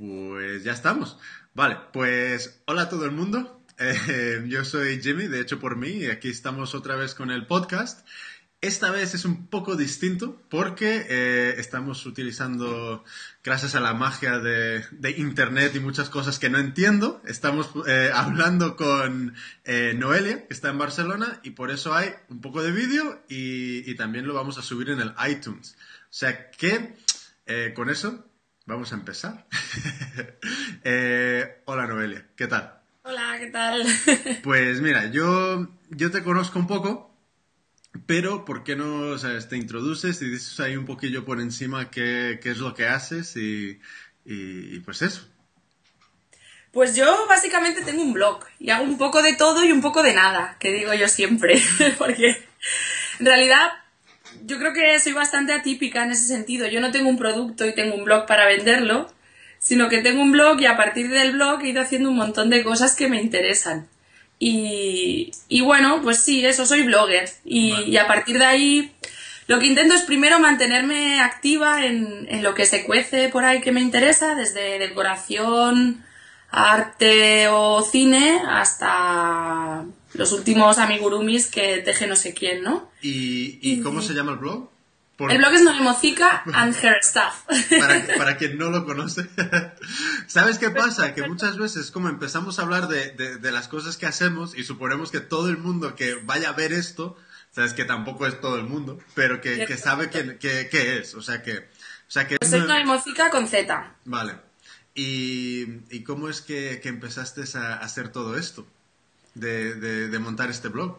Pues ya estamos. Vale, pues hola a todo el mundo. Eh, yo soy Jimmy, de hecho por mí, y aquí estamos otra vez con el podcast. Esta vez es un poco distinto porque eh, estamos utilizando, gracias a la magia de, Internet y muchas cosas que no entiendo, estamos eh, hablando con Noelia, que está en Barcelona, y por eso hay un poco de vídeo y, y, también lo vamos a subir en el iTunes. O sea que con eso vamos a empezar. Eh, hola Noelia, ¿qué tal? Hola, ¿qué tal? pues mira, yo, yo te conozco un poco, pero ¿por qué no sabes, te introduces y dices ahí un poquillo por encima qué, qué es lo que haces y, y, y, pues eso? Pues yo básicamente tengo un blog y hago un poco de todo y un poco de nada, que digo yo siempre, porque en realidad yo creo que soy bastante atípica en ese sentido. Yo no tengo un producto y tengo un blog para venderlo, sino que tengo un blog y a partir del blog he ido haciendo un montón de cosas que me interesan. Y, y bueno, pues sí, eso, soy blogger. Y, vale. y, a partir de ahí lo que intento es primero mantenerme activa en, en, lo que se cuece por ahí que me interesa, desde decoración, arte o cine, hasta los últimos amigurumis que teje no sé quién, ¿no? ¿Y, y cómo se llama el blog? Por... El blog es Noemocica and Her Stuff. Para, para, quien no lo conoce. ¿Sabes qué pasa? Que muchas veces como empezamos a hablar de, de, de, las cosas que hacemos y suponemos que todo el mundo que vaya a ver esto, sabes que tampoco es todo el mundo, pero que, que sabe qué que, que, es. O sea que... O sea que Yo soy Noemocica con Z. Vale. ¿Y, y cómo es que, que empezaste a hacer todo esto? De, de, de montar este blog.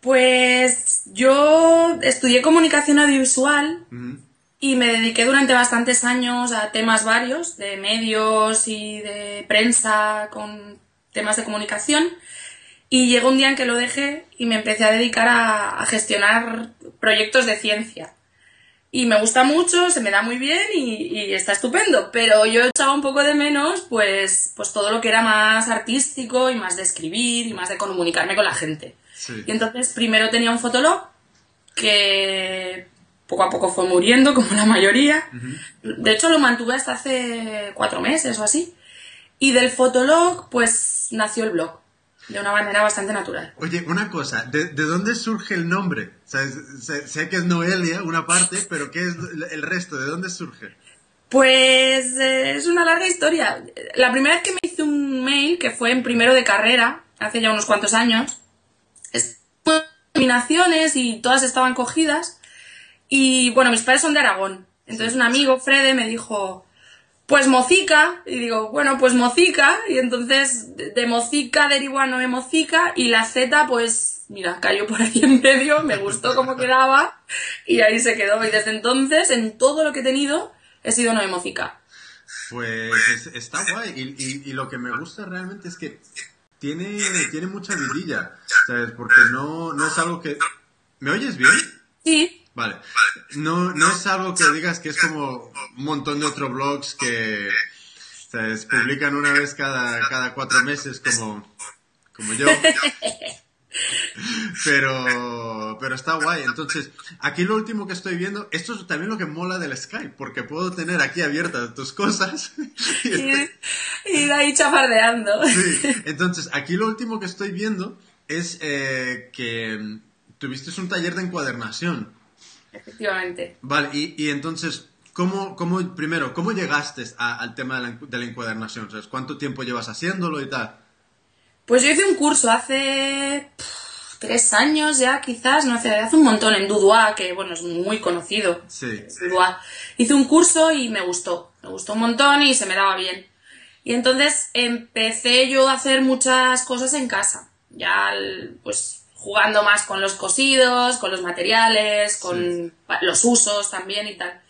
Pues yo estudié comunicación audiovisual uh -huh. y me dediqué durante bastantes años a temas varios, de medios y de prensa con temas de comunicación. Y llegó un día en que lo dejé y me empecé a dedicar a, a gestionar proyectos de ciencia. Y me gusta mucho, se me da muy bien y, y, está estupendo, pero yo echaba un poco de menos pues, pues todo lo que era más artístico y más de escribir y más de comunicarme con la gente. Sí. Y entonces primero tenía un fotolog que poco a poco fue muriendo, como la mayoría. Uh -huh. De hecho, lo mantuve hasta hace cuatro meses o así. Y del fotolog, pues nació el blog. De una manera bastante natural. Oye, una cosa, ¿de, de dónde surge el nombre? O sea, sé, sé, que es Noelia, una parte, pero ¿qué es el resto? ¿De dónde surge? Pues eh, es una larga historia. La primera vez que me hice un mail, que fue en primero de carrera, hace ya unos cuantos años, nominaciones y todas estaban cogidas. Y bueno, mis padres son de Aragón. Entonces un amigo, Frede, me dijo, pues Mocica. Y digo, bueno, pues Mocica. Y entonces de Mocica derivó a Noé Mocica y la Z, pues mira, cayó por ahí en medio, me gustó cómo quedaba y ahí se quedó. Y desde entonces, en todo lo que he tenido, he sido Noé Mocica. Pues está guay. Y, y, y lo que me gusta realmente es que tiene, tiene mucha vidilla, ¿sabes? Porque no, no es algo que... ¿Me oyes bien? Sí. Vale. No, no es algo que digas que es como un montón de otros blogs que, ¿sabes? Publican una vez cada, cada cuatro meses como, como yo. Pero, pero está guay. Entonces, aquí lo último que estoy viendo, esto es también lo que mola del Skype, porque puedo tener aquí abiertas tus cosas. Y, ahí chafardeando. Sí. Entonces, aquí lo último que estoy viendo es eh, que tuviste un taller de encuadernación. Efectivamente. Vale, y, y entonces, ¿cómo, cómo, primero, cómo llegaste a, al tema de la, de la encuadernación? ¿Sabes? ¿Cuánto tiempo llevas haciéndolo y tal? Pues yo hice un curso hace pff, tres años ya, quizás, no hace, hace un montón en Dudois, que bueno, es muy conocido. Sí. Hice un curso y me gustó, me gustó un montón y se me daba bien. Y entonces empecé yo a hacer muchas cosas en casa, ya pues jugando más con los cosidos, con los materiales, con sí. los usos también y tal.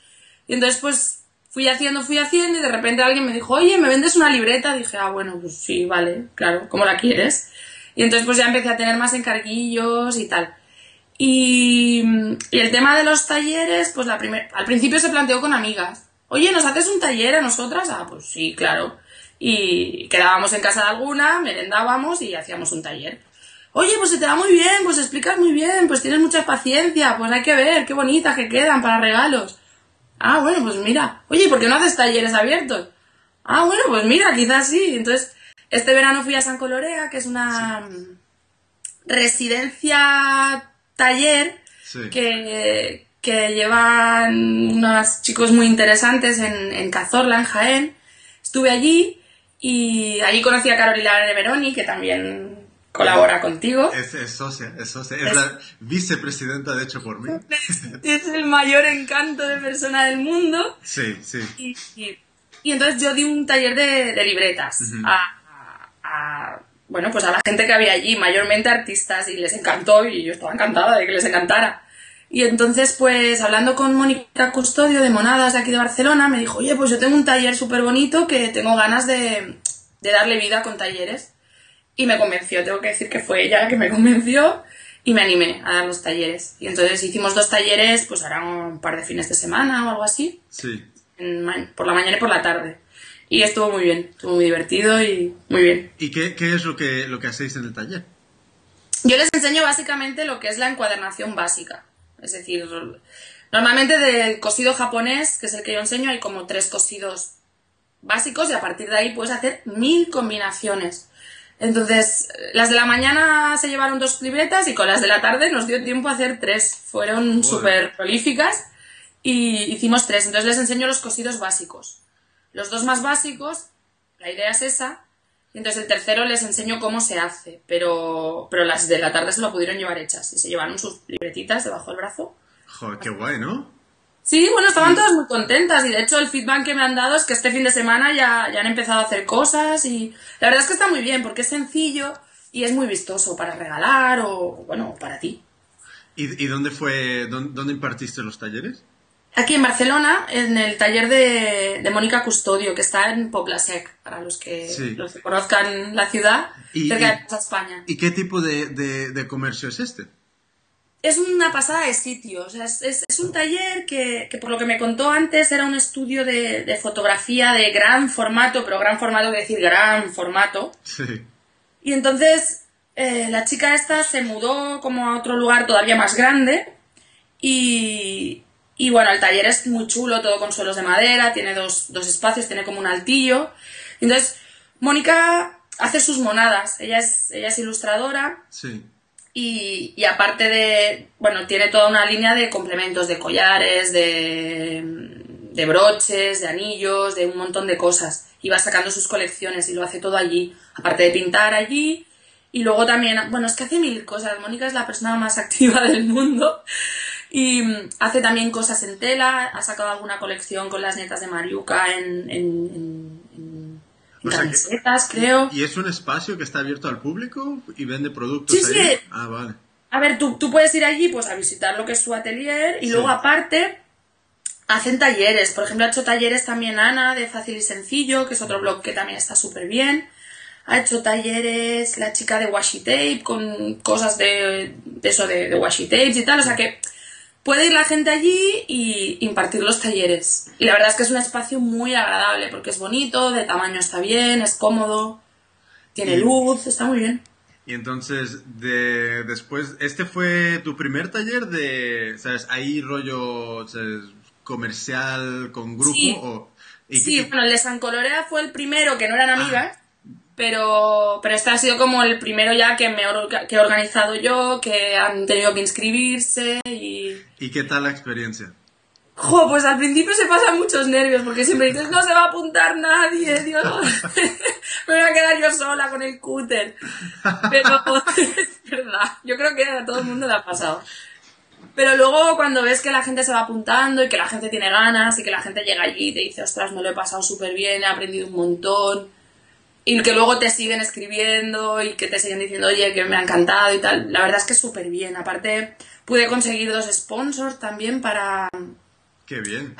Y entonces pues fui haciendo, fui haciendo y de repente alguien me dijo, oye, ¿me vendes una libreta? dije, ah, bueno, pues sí, vale, claro, ¿cómo la quieres? Y entonces pues ya empecé a tener más encarguillos y tal. Y, y el tema de los talleres, pues la primer, al principio se planteó con amigas. Oye, ¿nos haces un taller a nosotras? Ah, pues sí, claro. Y quedábamos en casa de alguna, merendábamos y hacíamos un taller. Oye, pues se te da muy bien, pues explicas muy bien, pues tienes mucha paciencia, pues hay que ver, qué bonitas que quedan para regalos Ah, bueno, pues mira. Oye, ¿por qué no haces talleres abiertos? Ah, bueno, pues mira, quizás sí. Entonces, este verano fui a San Colorea, que es una residencia taller que, que llevan unos chicos muy interesantes en, en Cazorla, en Jaén. Estuve allí y allí conocí a Carolina de Veroni, que también colabora contigo. Es, es socia, es socia. Es, la vicepresidenta, de hecho, por mí. Es, el mayor encanto de persona del mundo. Sí, sí. Y, y, entonces yo di un taller de, de libretas a, a, bueno, pues a la gente que había allí, mayormente artistas, y les encantó, y yo estaba encantada de que les encantara. Y entonces, pues hablando con Mónica Custodio de Monadas de aquí de Barcelona, me dijo, oye, pues yo tengo un taller súper bonito que tengo ganas de, de darle vida con talleres. Y me convenció, tengo que decir que fue ella la que me convenció y me animé a dar los talleres. Y entonces hicimos dos talleres, pues ahora un par de fines de semana o algo así. Sí. por la mañana y por la tarde. Y estuvo muy bien, estuvo muy divertido y muy bien. ¿Y qué, qué es lo que, lo que hacéis en el taller? Yo les enseño básicamente lo que es la encuadernación básica. Es decir, normalmente del cosido japonés, que es el que yo enseño, hay como tres cosidos básicos y a partir de ahí puedes hacer mil combinaciones. Entonces, las de la mañana se llevaron dos libretas y con las de la tarde nos dio tiempo a hacer tres. Fueron súper prolíficas y hicimos tres. Entonces les enseño los cosidos básicos. Los dos más básicos, la idea es esa. Y entonces el tercero les enseño cómo se hace. Pero, pero las de la tarde se lo pudieron llevar hechas y se llevaron sus libretitas debajo del brazo. Joder, qué guay, ¿no? Sí, bueno, estaban todas muy contentas y de hecho el feedback que me han dado es que este fin de semana ya, ya han empezado a hacer cosas y la verdad es que está muy bien porque es sencillo y es muy vistoso para regalar o, bueno, para ti. ¿Y, y dónde fue, dónde, impartiste los talleres? Aquí en Barcelona, en el taller de, de Mónica Custodio, que está en Poblasec, para los que, los que conozcan la ciudad, cerca de España. ¿Y qué tipo de, de, de comercio es este? Es una pasada de sitio. es, un taller que, por lo que me contó antes, era un estudio de, fotografía de gran formato, pero gran formato quiere decir gran formato. Sí. Y entonces eh, la chica esta se mudó como a otro lugar todavía más grande. Y, y bueno, el taller es muy chulo, todo con suelos de madera, tiene dos, dos espacios, tiene como un altillo. Entonces, Mónica hace sus monadas. Ella es, ella es ilustradora. Sí y, aparte de, bueno, tiene toda una línea de complementos, de collares, de, broches, de anillos, de un montón de cosas. Y va sacando sus colecciones y lo hace todo allí. Aparte de pintar allí. Y luego también, bueno, es que hace mil cosas. Mónica es la persona más activa del mundo. Y hace también cosas en tela. Ha sacado alguna colección con las nietas de Mariuca en creo. ¿Y es un espacio que está abierto al público y vende productos sí, Sí. Ah, vale. A ver, tú, tú, puedes ir allí pues a visitar lo que es su atelier y luego aparte hacen talleres. Por ejemplo, ha hecho talleres también Ana de Fácil y Sencillo, que es otro blog que también está súper bien. Ha hecho talleres la chica de washi tape con cosas de, de eso de, de washi tapes y tal. O sea que puede ir la gente allí y impartir los talleres. Y la verdad es que es un espacio muy agradable porque es bonito, de tamaño está bien, es cómodo, tiene luz, está muy bien. Y entonces, de, después, ¿este fue tu primer taller de, sabes, ahí rollo comercial con grupo? Sí, o, sí bueno, el de San Colorea fue el primero que no eran amigas pero, pero este ha sido como el primero ya que, me, que he organizado yo, que han tenido que inscribirse y... ¿Y qué tal la experiencia? Jo, pues al principio se pasan muchos nervios porque siempre dices, no se va a apuntar nadie, Dios, me voy a quedar yo sola con el cúter. Pero es verdad, yo creo que a todo el mundo le ha pasado. Pero luego cuando ves que la gente se va apuntando y que la gente tiene ganas y que la gente llega allí y te dice, ostras, me lo he pasado súper bien, he aprendido un montón y que luego te siguen escribiendo y que te siguen diciendo, oye, que me ha encantado y tal. La verdad es que súper bien. Aparte, pude conseguir dos sponsors también para... Qué bien.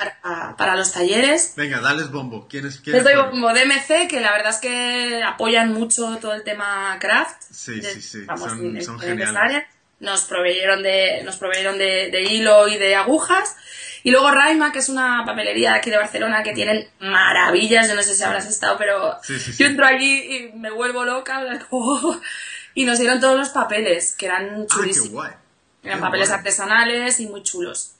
Para, los talleres. Venga, dales bombo. ¿Quién es? Les doy bombo DMC, que la verdad es que apoyan mucho todo el tema craft. Sí, sí, sí. son, son geniales. Nos proveyeron de, nos proveyeron de, de hilo y de agujas. Y luego Raima, que es una papelería de aquí de Barcelona que tienen maravillas, yo no sé si habrás estado, pero yo entro allí y me vuelvo loca, y nos dieron todos los papeles, que eran chulísimos. Ah, qué guay. Eran papeles artesanales y muy chulos.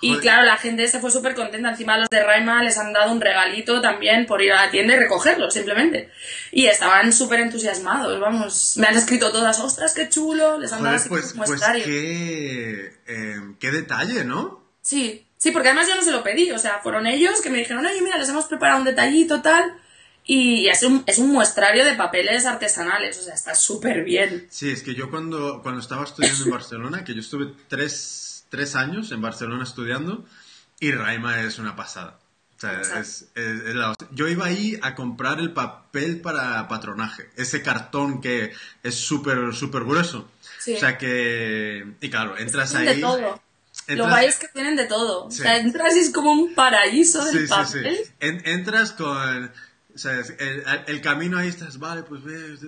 Y claro, la gente se fue súper contenta. Encima los de Raima les han dado un regalito también por ir a la tienda y recogerlo, simplemente. Y estaban súper entusiasmados, vamos. Me han escrito todas, ostras, qué chulo. Les han dado Joder, así pues, un pues muestrario. qué, eh, qué detalle, ¿no? Sí, sí, porque además yo no se lo pedí. O sea, fueron ellos que me dijeron, oye, mira, les hemos preparado un detallito, tal. Y es un, es un muestrario de papeles artesanales. O sea, está súper bien. Sí, es que yo cuando, cuando estaba estudiando en Barcelona, que yo estuve tres, tres años en Barcelona estudiando, y Raima es una pasada. O sea, es, es- es la. Yo iba ahí a comprar el papel para patronaje, ese cartón que es súper, súper grueso. Sí. O sea que, y claro, entras ahí. de todo. Lo entras- es que tienen de todo. Sí. O sea, entras y es como un paraíso del sí, papel. En- entras con... O sea, el, el camino ahí estás, vale, pues ves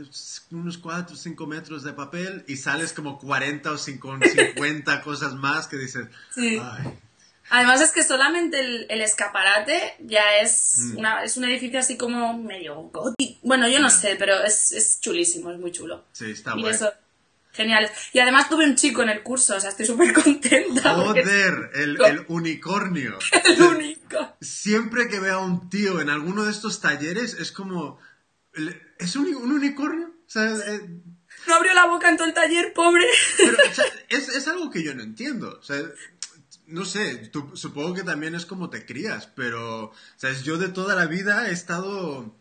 unos 4 o 5 metros de papel y sales como 40 o 50 cosas más que dices, Sí. ay, Además es que solamente el, el escaparate ya es, Mm. una, es un edificio así como medio gótico. Bueno, yo no sé, pero es, es chulísimo, es muy chulo. sí, está y guay. eso, geniales. Y además tuve un chico en el curso, o sea, estoy súper contenta. Joder, el, el unicornio. el único. Siempre que veo a un tío en alguno de estos talleres es como, ¿es un, un unicornio? O sea, eh, No abrió la boca en todo el taller, pobre. Pero, o sea, es, es algo que yo no entiendo. O sea, no sé, tú- supongo que también es como te crías, pero, ¿sabes? Yo de toda la vida he estado,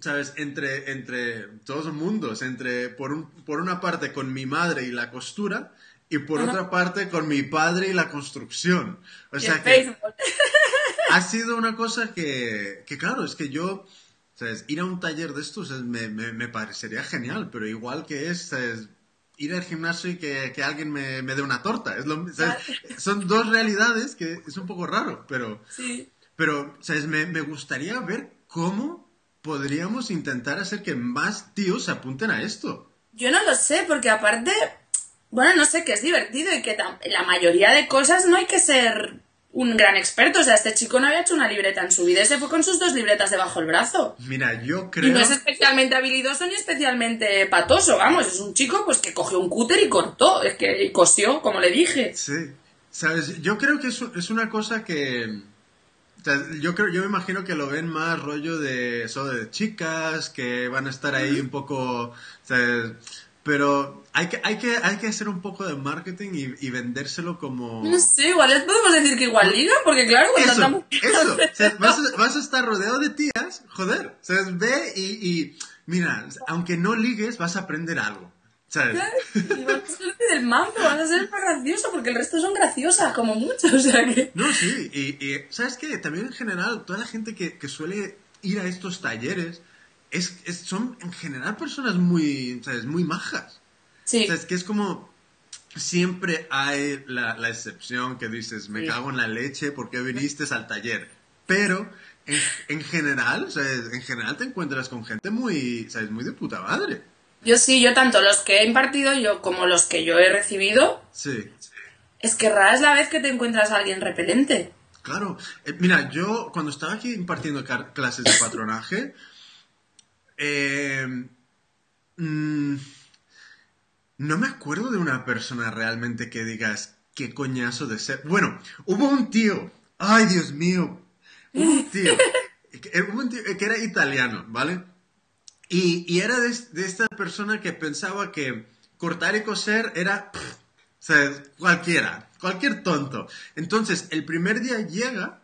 ¿sabes? Entre, entre todos mundos, entre, por, un, por una parte con mi madre y la costura, y por Ajá. otra parte con mi padre y la construcción. O Y sea que ha sido una cosa que, que claro, es que yo, ¿sabes? Ir a un taller de estos es- me, me- me parecería genial, pero igual que es, ¿sabes? Ir al gimnasio y que, que alguien me, me dé una torta. Es lo, ¿sabes? Son dos realidades que es un poco raro, pero, Sí. pero ¿sabes? Me, me gustaría ver cómo podríamos intentar hacer que más tíos se apunten a esto. Yo no lo sé, porque aparte, bueno, no sé, que es divertido y que la mayoría de cosas no hay que ser un gran experto. O sea, este chico no había hecho una libreta en su vida, y se fue con sus dos libretas debajo del brazo. Mira, yo Y creo... no es especialmente habilidoso ni especialmente patoso, vamos, es un chico pues que cogió un cúter y cortó, es que y cosió, como le dije. Sí, sabes, yo creo que es, es una cosa que, o sea, yo creo, yo me imagino que lo ven más rollo de eso de chicas que van a estar ahí un poco, ¿sabes? pero hay que, hay que, hay que hacer un poco de marketing y, y vendérselo como No sé, igual podemos decir que igual liga, porque claro, con tanta eso, eso, o sea, vas, a, vas a estar rodeado de tías, joder, ¿sabes? Ve y, y mira, aunque no ligues, vas a aprender algo, ¿sabes? Y vas a ser del mambo, vas a ser más gracioso, porque el resto son graciosas, como mucho, o sea que... No, sí, y, y, ¿sabes qué? También en general, toda la gente que, que suele ir a estos talleres es, es- son en general personas muy, ¿sabes? Muy majas. Sí, O sea, es que es como, siempre hay la, la excepción que dices, me Sí. cago en la leche, ¿por qué viniste al taller? Pero, en, en general, ¿sabes? En general te encuentras con gente muy, ¿sabes? Muy de puta madre. Yo sí, yo tanto los que he impartido yo como los que yo he recibido, Sí. es que rara es la vez que te encuentras a alguien repelente. Claro. Eh, mira, yo cuando estaba aquí impartiendo clases de patronaje, eh, mm, no me acuerdo de una persona realmente que digas qué coñazo de ser. Bueno, hubo un tío, ay Dios mío, hubo un tío, hubo un tío que era italiano, ¿vale? Y, y era de, de esta persona que pensaba que cortar y coser era, pff, o sea, cualquiera, cualquier tonto. Entonces, el primer día llega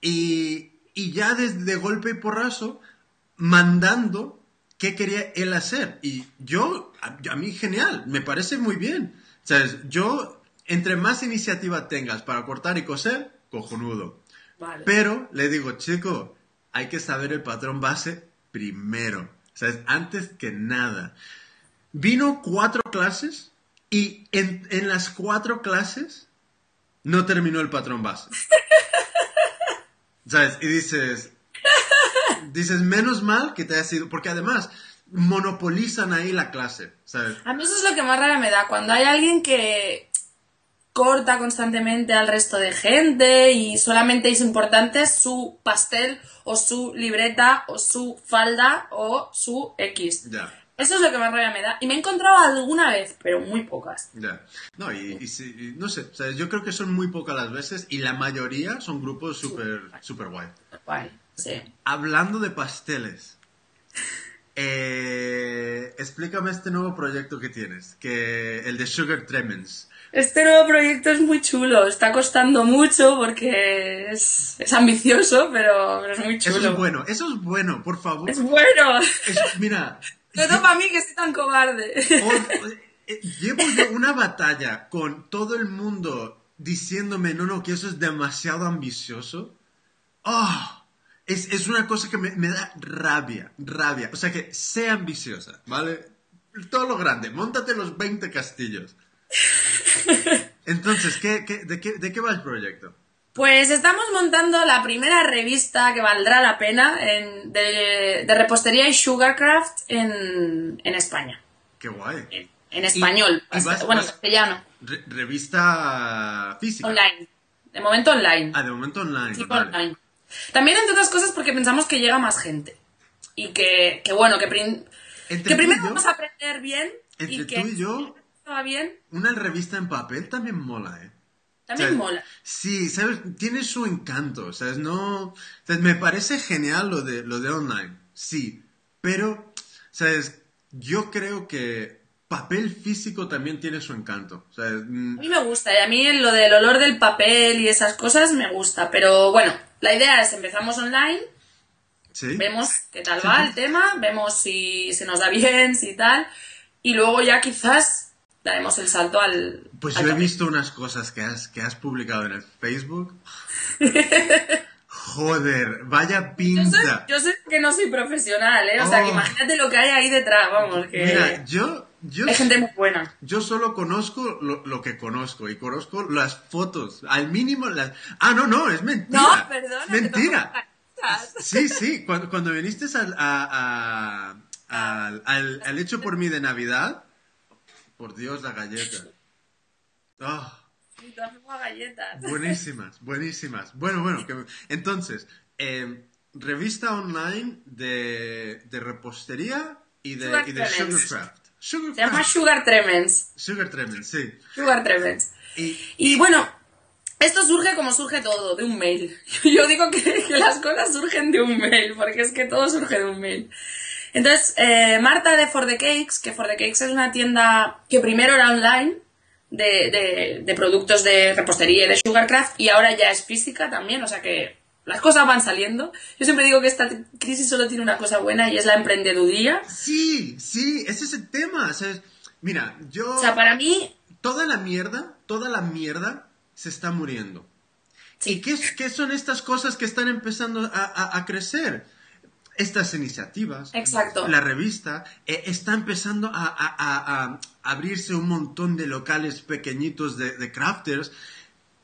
y, y ya desde golpe y porrazo, mandando qué quería él hacer. Y yo, a, a mí genial, me parece muy bien. ¿Sabes? Yo, entre más iniciativa tengas para cortar y coser, cojonudo. Vale. Pero le digo, chico, hay que saber el patrón base primero. ¿Sabes? Antes que nada. Vino cuatro clases y en, en las cuatro clases no terminó el patrón base. ¿Sabes? Y dices, dices, menos mal que te haya sido, porque además monopolizan ahí la clase, ¿sabes? A mí eso es lo que más rara me da, cuando hay alguien que corta constantemente al resto de gente y solamente es importante su pastel o su libreta o su falda o su X. Ya. Eso es lo que más rabia me da. Y me he encontrado alguna vez, pero muy pocas. Ya. No, y, y no sé, o sea, yo creo que son muy pocas las veces y la mayoría son grupos súper super guay. Guay, sí. Hablando de pasteles, eh, explícame este nuevo proyecto que tienes, que el de Sugar Tremens. Este nuevo proyecto es muy chulo. Está costando mucho porque es, es ambicioso, pero, pero es muy chulo. Eso es bueno, eso es bueno, por favor. Es bueno. Es- mira, No para mí que soy tan cobarde. eh, llevo yo una batalla con todo el mundo diciéndome, no, no, que eso es demasiado ambicioso. ¡Ah! Es, es una cosa que me, me da rabia, rabia. O sea que sea ambiciosa, ¿vale? Todo lo grande, móntate los 20 castillos. Entonces, ¿qué, qué- de, qué, ¿de qué va el proyecto? Pues estamos montando la primera revista que valdrá la pena en- de, de repostería y sugarcraft en, en España. Qué guay. En, en español. y vas- bueno, vas- castellano. Re- revista física. Online. De momento online. Ah, de momento online. Tipo vale. online. También, entre otras cosas, porque pensamos que llega más gente. Y que, que bueno, que, prim- que primero yo- vamos a aprender bien. Entre y que tú y yo, bien, una revista en papel también mola, ¿eh? también O sea, mola. Sí, ¿sabes? Tiene su encanto, ¿sabes? No... o sea, me parece genial lo de, lo de online, sí, pero, ¿sabes? Yo creo que papel físico también tiene su encanto, ¿sabes? A Mm, mí me gusta, y a mí lo del olor del papel y esas cosas me gusta. Pero bueno, la idea es empezamos online, ¿Sí? vemos qué tal va el tema, vemos si se nos da bien, si tal, y luego ya quizás daremos el salto al. Pues al yo he visto unas cosas que has, que has publicado en el Facebook. Joder, vaya Yo soy, pinta. yo sé que no soy profesional, ¿eh? O sea, que Oh. imagínate lo que hay ahí detrás, vamos, que Mira, yo, yo, hay gente muy buena. yo solo conozco lo, lo que conozco y conozco las fotos. Al mínimo las... Ah, no, no, es mentira. No, perdona. Mentira. Sí, sí, cuando, cuando viniste al, a- a- al, al- al hecho por mí de Navidad, por Dios, la galleta. Ah, haces galletas. buenísimas, buenísimas. Bueno, bueno, que- entonces, eh, revista online de, de repostería y de, Sugar y de Tremens. Sugarcraft. Se llama Sugarcraft. Sugar Tremens. Sugar Tremens, sí. Sugar Tremens. Y, Y bueno, esto surge como surge todo, de un mail. Yo digo que, que las cosas surgen de un mail, porque es que todo surge de un mail. Entonces, eh, Marta de For the Cakes, que For the Cakes es una tienda que primero era online, de, de- de productos de repostería y de sugarcraft, y ahora ya es física también, o sea que las cosas van saliendo. Yo siempre digo que esta crisis solo tiene una cosa buena y es la emprendeduría. sí, sí, ese es el tema. o sea, mira, yo... O sea, para mí, toda la mierda, toda la mierda se está muriendo. ¿Y qué, qué son estas cosas que están empezando a, a- a crecer? Estas iniciativas, Exacto. la revista, eh, está empezando a, a- a- a abrirse un montón de locales pequeñitos de, de crafters.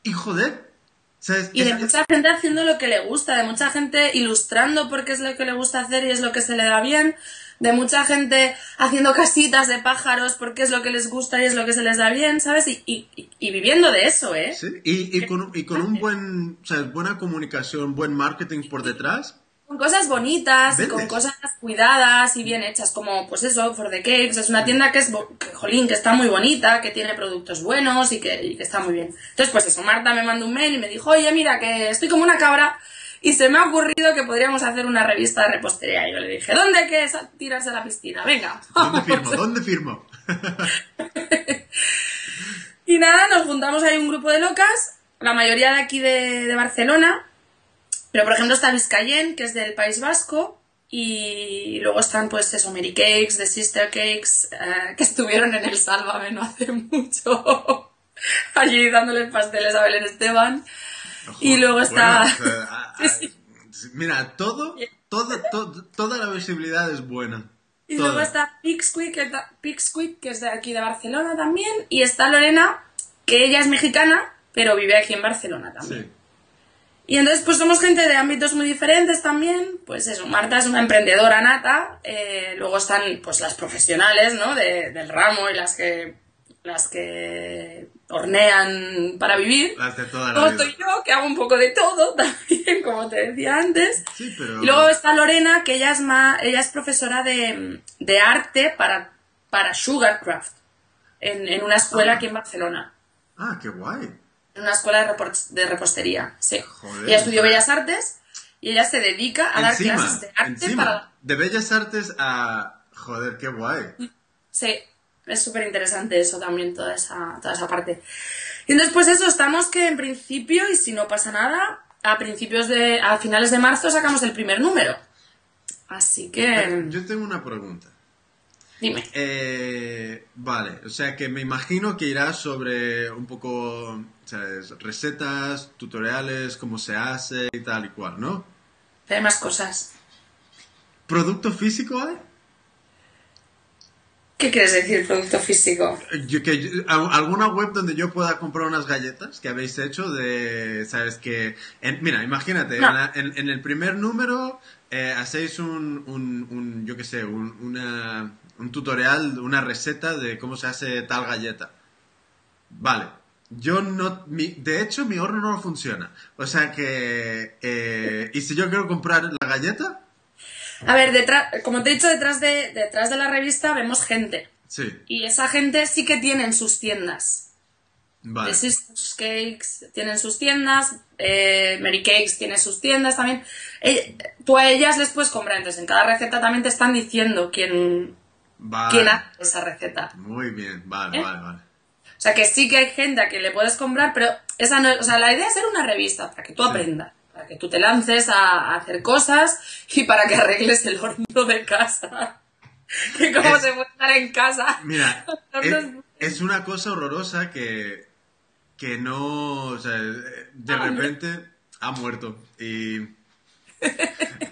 Y joder, ¿sabes? Y de Es- mucha gente haciendo lo que le gusta, de mucha gente ilustrando porque es lo que le gusta hacer y es lo que se le da bien, de mucha gente haciendo casitas de pájaros porque es lo que les gusta y es lo que se les da bien, ¿sabes? Y, y- viviendo de eso, ¿eh? Sí, Y, y con, con un buen, ¿sabes? buena comunicación, buen marketing por detrás. Con cosas bonitas y con Vendes. cosas cuidadas y bien hechas, como pues eso, For the Cakes, es una tienda que es, que, jolín, que está muy bonita, que tiene productos buenos y que, y que está muy bien. Entonces, pues eso, Marta me mandó un mail y me dijo, oye, mira, que estoy como una cabra y se me ha ocurrido que podríamos hacer una revista de repostería. Y yo le dije, ¿dónde que sa- tirarse a la piscina? Venga. ¿Dónde firmo? ¿Dónde firmo? Y nada, nos juntamos ahí un grupo de locas, la mayoría de aquí de, de Barcelona, pero por ejemplo está Vizcayen, que es del País Vasco, y luego están pues eso, Mary Cakes, The Sister Cakes, eh, que estuvieron en el Sálvame no hace mucho, allí dándoles pasteles a Belén Esteban. Y luego está- Bueno, o sea, a- a- Sí, Mira, todo, todo, todo- toda la visibilidad es buena. Y Toda. luego está Pixquick, que, ta- Pixquick, que es de aquí de Barcelona también, y está Lorena, que ella es mexicana, pero vive aquí en Barcelona también. Sí. Y entonces, pues somos gente de ámbitos muy diferentes también. Pues eso, Marta es una emprendedora nata. eh, luego están, pues, las profesionales, ¿no? De- del ramo y las que las que hornean para vivir. Las de toda la vida. estoy yo, que hago un poco de todo también, como te decía antes. Sí, pero... Y luego está Lorena, que ella es, ma- ella es profesora de, de arte para, para Sugarcraft, en, en una escuela aquí en Barcelona. Ah, qué guay. En una escuela de, repostería, sí. Joder. Ella estudió Bellas Artes y ella se dedica a dar clases de arte encima. para... De Bellas Artes a... Joder, qué guay. Sí, es súper interesante eso también, toda esa, toda esa parte. Y entonces, pues eso, estamos que en principio, y si no pasa nada, a principios de... a finales de marzo sacamos el primer número. Así que... Yo tengo una pregunta. Dime. Eh, vale, o sea que me imagino que irá sobre un poco, ¿sabes? Recetas, tutoriales, cómo se hace y tal y cual, ¿no? Hay más cosas. ¿Producto físico hay? ¿Qué quieres decir, producto físico? Yo- que ¿Alguna web donde yo pueda comprar unas galletas que habéis hecho de, sabes que, en- mira, imagínate, No. en, la- en- en el primer número eh, hacéis un, un, un, yo qué sé, un, una- un tutorial, una receta de cómo se hace tal galleta. Vale. Yo no, mi- de hecho mi horno no funciona. O sea que, eh, y si yo quiero comprar la galleta, A ver, detrás, como te he dicho, detrás de, detrás de la revista vemos gente. sí, Y esa gente sí que tienen sus tiendas. vale. The Sisters Cakes tienen sus tiendas, eh, Mary Cakes tiene sus tiendas también. Eh, tú a ellas les puedes comprar, entonces en cada receta también te están diciendo quién, Vale. quién hace esa receta. Muy bien, vale, ¿Eh? vale, vale. O sea que sí que hay gente a quien le puedes comprar, pero esa no, o sea, la idea es ser una revista para que tú aprendas, para que tú te lances a, a hacer cosas y para que arregles el horno de casa. Que como Es- se puede estar en casa. Mira, es, una cosa horrorosa que, que no, o sea, de Ah, repente ha muerto y,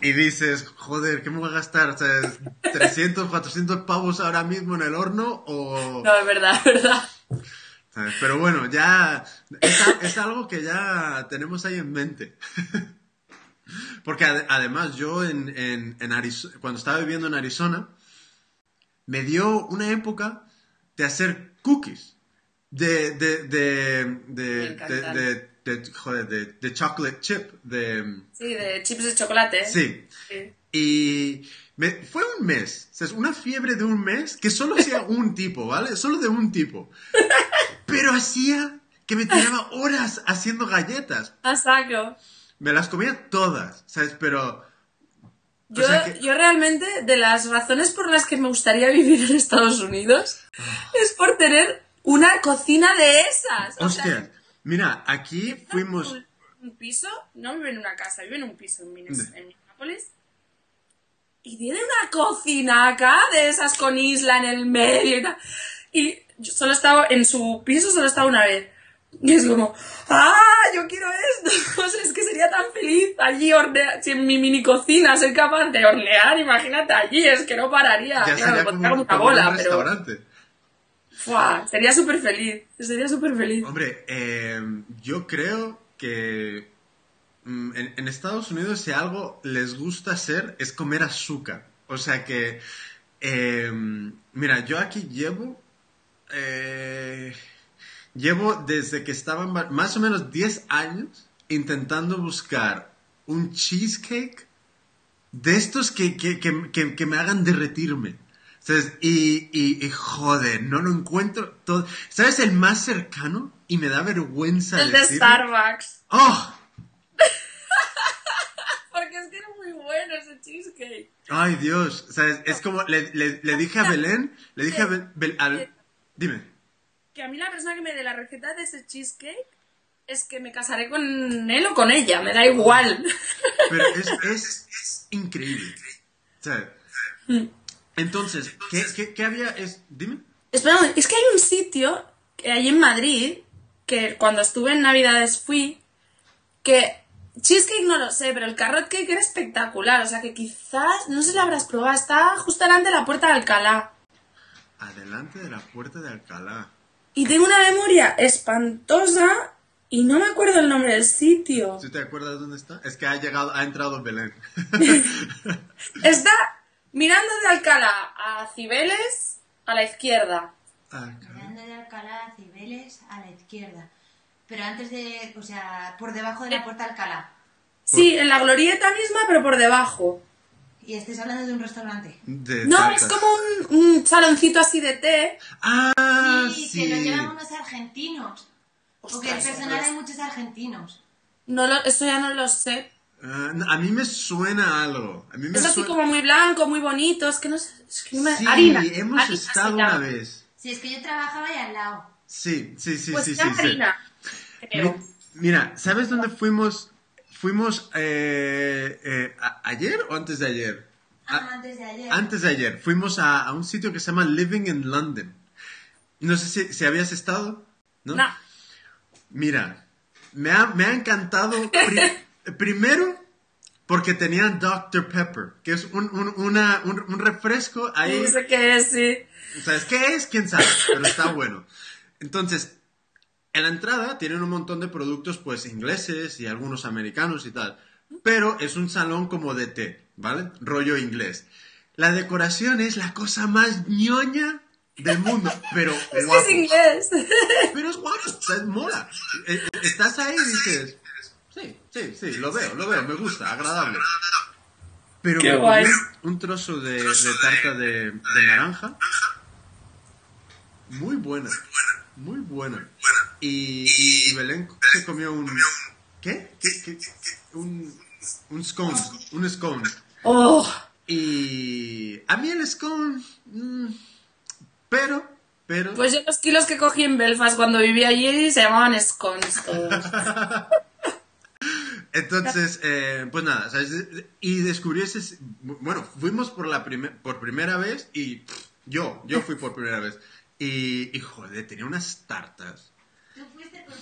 y dices, joder, ¿qué me voy a gastar? O sea, 300, 400 pavos ahora mismo en el horno o... No, es verdad, es verdad. ¿Sabes? Pero bueno, ya es, algo que ya tenemos ahí en mente. Porque ade- además yo en, en, en Arizo- cuando estaba viviendo en Arizona, me dio una época de hacer cookies. De, de, de, de, encantan. de, de, de- joder, de, de chocolate chip. De, Sí, de chips de chocolate. sí. Sí. Y me, fue un mes, o sea, es una fiebre de un mes que solo hacía un tipo, ¿vale? Solo de un tipo. Pero hacía que me tiraba horas haciendo galletas. A saco. Me las comía todas, ¿sabes? Pero... Yo, sea que- yo realmente, de las razones por las que me gustaría vivir en Estados Unidos, Ah. es por tener una cocina de esas. O sea, mira, aquí fuimos... un, un piso, no vive en una casa, vive en un piso en Minneapolis. Y tiene una cocina acá, de esas con isla en el medio y tal. Y yo solo he estado en su piso, solo he estado una vez. Y es como, ¡ah! Yo quiero esto. O sea, es que sería tan feliz allí hornear. Si en mi mini cocina soy capaz de hornear, imagínate allí, es que no pararía. Ya Claro, pondría como, una como bola, un pero. Sería súper feliz. Sería súper feliz. Hombre, eh, yo creo que en, en Estados Unidos si algo les gusta hacer es comer azúcar. O sea que, eh, mira, yo aquí llevo, eh, llevo desde que estaba en más o menos 10 años intentando buscar un cheesecake de estos que, que, que, que- me hagan derretirme. ¿Sabes? Y, y, y, joder, no lo encuentro todo. ¿Sabes el más cercano? Y me da vergüenza El de. Starbucks. ¡Oh! Porque es que cheesecake. ¡Ay, Dios! Es como, le, le- le dije a Belén, le dije a Bel- Bel- al- Dime. Que a mí la persona que me dé la receta de ese cheesecake es que me casaré con él o con ella, me da igual. Pero es, es, es increíble. ¿Sabes? Entonces, ¿qué, qué, qué había? Es, dime. Espera, es que hay un sitio que hay en Madrid que cuando estuve en Navidades fui que cheesecake no lo sé, pero el carrot cake era espectacular, o sea que quizás no sé si lo habrás probado, está justo delante de la puerta de Alcalá. Adelante de la puerta de Alcalá. Y tengo una memoria espantosa y no me acuerdo el nombre del sitio. ¿Tú te acuerdas dónde está? Es que ha llegado, ha entrado Belén. Está mirando de Alcalá a Cibeles a la izquierda. Alcalá. Alcalá, Cibeles, a la izquierda. Pero antes de, o sea, por debajo de la Puerta Alcalá. Sí, en la glorieta misma, pero por debajo. Y estés hablando de un restaurante. De No, tartas. es como un, un saloncito así de té. Ah, sí, sí. que lo llevan unos argentinos. Porque el Ostras, personal hay muchos argentinos. No lo, eso ya no lo sé. Ah, no, a mí me suena algo. A mí me Es así suena... como muy blanco, muy bonito. Es que no sé. Es que no me... Sí, harina. hemos Harina estado una vez. Si es que yo trabajaba ahí al lado. Sí, sí, sí, Pues sí, sí. llama sí. Creo. Mi- Mira, ¿sabes dónde fuimos? Fuimos eh, eh, a- ayer o antes de ayer. Ah, A- antes de ayer. antes de ayer. Fuimos a, a un sitio que se llama Living in London. No sé si, si habías estado, ¿no? No. Mira, me ha, me ha encantado pri- primero porque tenían Dr. Pepper, que es un, un, una- un- un refresco ahí. No sé qué es, sí. ¿Sabes qué es? ¿Quién sabe? Pero está bueno. Entonces, en la entrada tienen un montón de productos, pues, ingleses y algunos americanos y tal. Pero es un salón como de té, ¿vale? Rollo inglés. La decoración es la cosa más ñoña del mundo, pero Es que guapo. es inglés. Pero es guapo, o sea, mola. Eh, eh, Estás ahí y dices, sí, sí, sí, lo veo, lo veo, me gusta, agradable. Pero Qué guay. un trozo de, de tarta de, de naranja. Muy buena, muy buena. Y, y, y Belén se comió un... ¿Qué? ¿Qué? qué- qué? Un, un scone, un scone. Oh, Y a mí el scone... mm, pero, pero... pues yo los kilos que cogí en Belfast cuando vivía allí se llamaban scones todos. Entonces, eh, pues nada, ¿sabes? y descubrí ese... Bueno, fuimos por, la primer- por primera vez y pff, yo, yo fui por primera vez. Y, y joder, tenía unas tartas.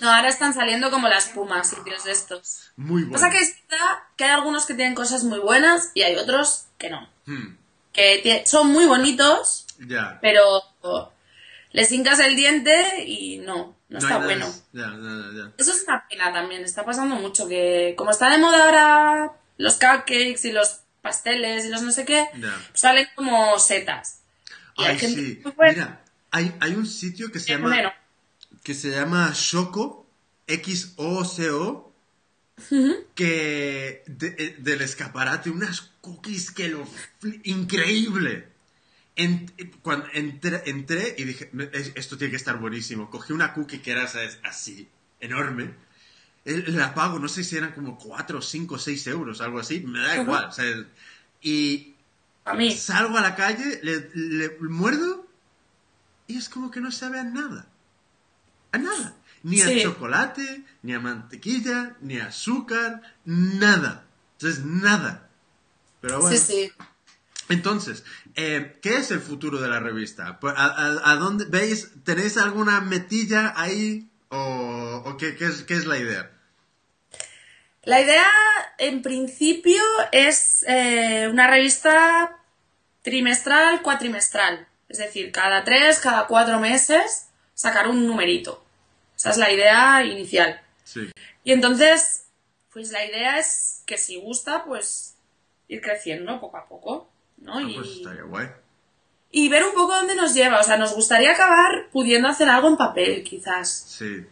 No, ahora están saliendo como las pumas, sitios de estos. muy Pasa buenas. que es verdad que hay algunos que tienen cosas muy buenas y hay otros que no. Hmm, Que son muy bonitos, ya. pero les hincas el diente y no, no, está bueno. Ya, ya, ya. Eso es una pena también, está pasando mucho que como está de moda ahora los cupcakes y los pasteles y los no sé qué, Ya. pues salen como setas. Y hay Ay, gente sí. muy buena, Mira, hay, hay un sitio que se llama... bueno, que se llama Choco, X-O-C-O, que de- eh, del escaparate, unas cookies que lo... Increíble. En- cuando entré, entré y dije, "Me- es- esto tiene que estar buenísimo. Cogí una cookie que era ¿sabes? así, enorme. La pago, no sé si eran como 4, 5, 6 euros, algo así. Me da igual. sea, y a mí. salgo a la calle, le, le muerdo y es como que no sabe a nada. A nada. Ni a chocolate, ni a mantequilla, ni a azúcar, nada. Entonces, nada. Pero bueno. Sí, sí. Entonces, eh, ¿qué es el futuro de la revista? Pues, ¿A, a- a dónde veis? ¿Tenéis alguna metilla ahí? ¿O, o qué, qué es, qué es la idea? La idea, en principio, es eh, una revista trimestral, cuatrimestral. Es decir, cada tres, cada cuatro meses, sacar un numerito. Esa es la idea inicial. Sí. Y entonces, pues la idea es que si gusta, pues ir creciendo poco a poco, ¿no? Ah, y, pues estaría guay. y ver un poco dónde nos lleva. O sea, nos gustaría acabar pudiendo hacer algo en papel, quizás. Sí.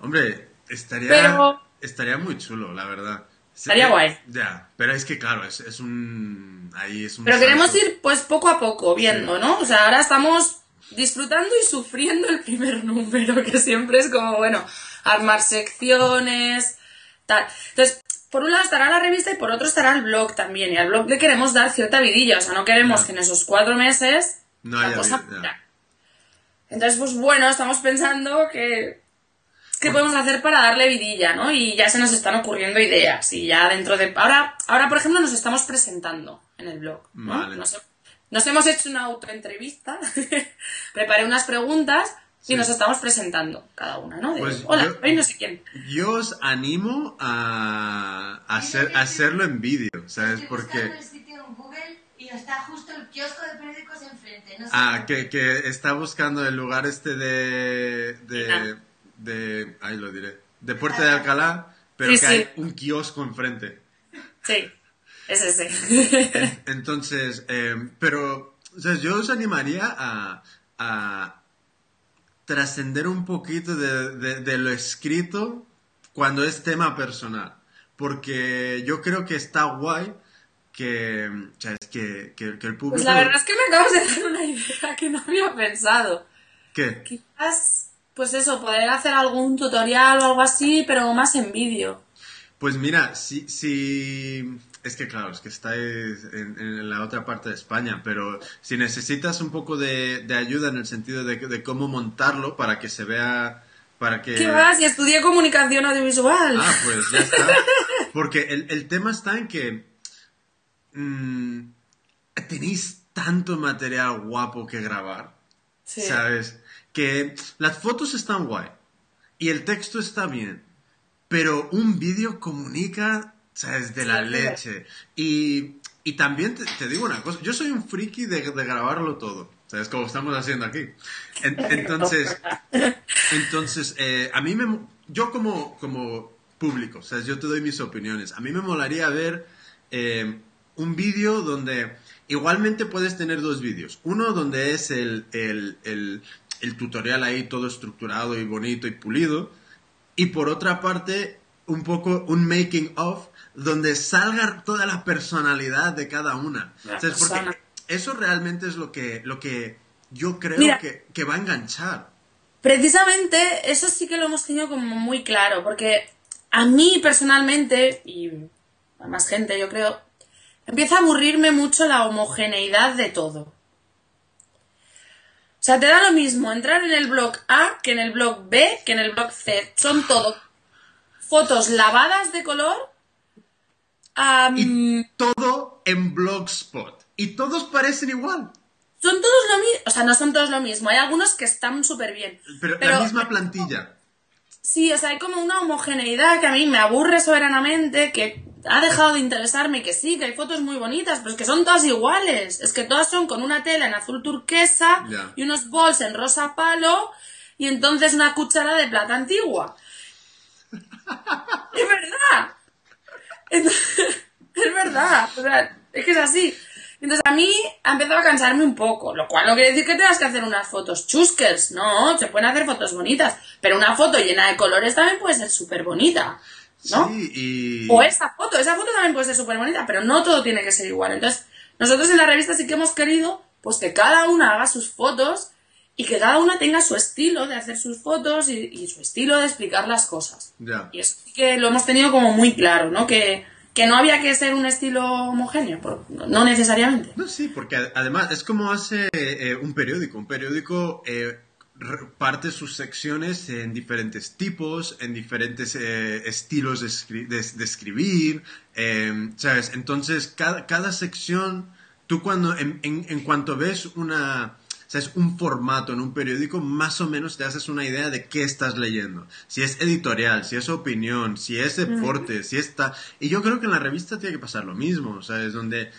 Hombre, estaría, Pero- estaría muy chulo, la verdad. Estaría guay. Ya, pero es que claro, es, es un... Ahí es un... Pero queremos ir pues poco a poco viendo, Sí. ¿no? O sea, ahora estamos disfrutando y sufriendo el primer número, que siempre es como, bueno, armar secciones, tal. Entonces, por un lado estará la revista y por otro estará el blog también. Y al blog le queremos dar cierta vidilla, o sea, no queremos que en esos cuatro meses No la haya cosa vida. Entonces, pues bueno, estamos pensando que qué podemos hacer para darle vidilla, ¿no? Y ya se nos están ocurriendo ideas y ya dentro de ahora ahora por ejemplo nos estamos presentando en el blog, ¿no? Vale. Nos, nos hemos hecho una autoentrevista, preparé unas preguntas y Sí. nos estamos presentando cada una, ¿no? De, Pues hola, yo- no sé quién. Yo os animo a, a hacer, a hacerlo en vídeo, ¿sabes? Estoy Porque... buscando el sitio en Google y está justo el kiosco de periódicos enfrente. No sé Ah, que, está buscando el lugar este de... de ahí lo diré. De Puerta de Alcalá, pero Sí, que sí. hay un kiosco enfrente. Sí, es ese. Entonces, eh, pero, o sea, yo os animaría a, a, trascender un poquito de, de- de lo escrito cuando es tema personal. Porque yo creo que está guay que, o sea, es que, que- que el público... Pues la verdad es que me acabas de dar una idea que no había pensado. ¿Qué? Quizás, pues eso, poder hacer algún tutorial o algo así, pero más en vídeo. Pues mira, si, si... Es que claro, es que estáis en, en la otra parte de España, pero si necesitas un poco de, de ayuda en el sentido de, de cómo montarlo para que se vea... Para que... ¿Qué más? Y estudié comunicación audiovisual. Ah, pues ya está. Porque el, el tema está en que mm, tenéis tanto material guapo que grabar, Sí. ¿sabes? Que las fotos están guay y el texto está bien, pero un vídeo comunica, ¿sabes? De la leche. Y, y también te, te digo una cosa, yo soy un friki de, de grabarlo todo, ¿sabes? Como estamos haciendo aquí. En- entonces, entonces eh, a mí me... Yo como, como público, ¿sabes? Yo te doy mis opiniones. A mí me molaría ver eh, un vídeo donde igualmente puedes tener dos vídeos. Uno donde es el, el, el, el tutorial ahí todo estructurado y bonito y pulido. Y por otra parte, un poco un making of donde salga toda la personalidad de cada una. La ¿Sabes? Porque eso realmente es lo que, lo que yo creo Mira. que, que va a enganchar. Precisamente eso sí que lo hemos tenido como muy claro, porque a mí personalmente, y a más gente yo creo, empieza a aburrirme mucho la homogeneidad de todo. O sea, te da lo mismo entrar en el blog A que en el blog B que en el blog C. Son todo fotos lavadas de color. am, Y todo en Blogspot. Y todos parecen igual. son todos lo mismo. O sea, no son todos lo mismo. Hay algunos que están súper bien. Pero, la misma plantilla. Sí, o sea, hay como una homogeneidad que a mí me aburre soberanamente, que ha dejado de interesarme, que sí, que hay fotos muy bonitas, pero es que son todas iguales. Es que todas son con una tela en azul turquesa y unos bols en rosa palo y entonces una cuchara de plata antigua. es verdad. Entonces, es verdad. O sea, es que es así. Entonces a mí ha empezado a cansarme un poco, lo cual no quiere decir que tengas que hacer unas fotos chuskers, no, se pueden hacer fotos bonitas, pero una foto llena de colores también puede ser súper bonita, ¿no? Sí, y... O esa foto, esa foto también puede ser súper bonita, pero no todo tiene que ser igual. Entonces, nosotros en la revista sí que hemos querido, pues que cada una haga sus fotos y que cada una tenga su estilo de hacer sus fotos y, y su estilo de explicar las cosas. Ya. Y eso sí que lo hemos tenido como muy claro, ¿no? Que, que no había que ser un estilo homogéneo, no necesariamente. No, sí, porque ad- además es como hace eh, un periódico. Un periódico eh, parte sus secciones en diferentes tipos, en diferentes eh, estilos de, escri- de- de escribir, eh, ¿sabes? Entonces, cada, cada sección, tú cuando, en, en- en cuanto ves una... ¿Sabes? Un formato en un periódico, más o menos te haces una idea de qué estás leyendo. Si es editorial, si es opinión, si es deporte, si está... Y yo creo que en la revista tiene que pasar lo mismo, ¿sabes? Donde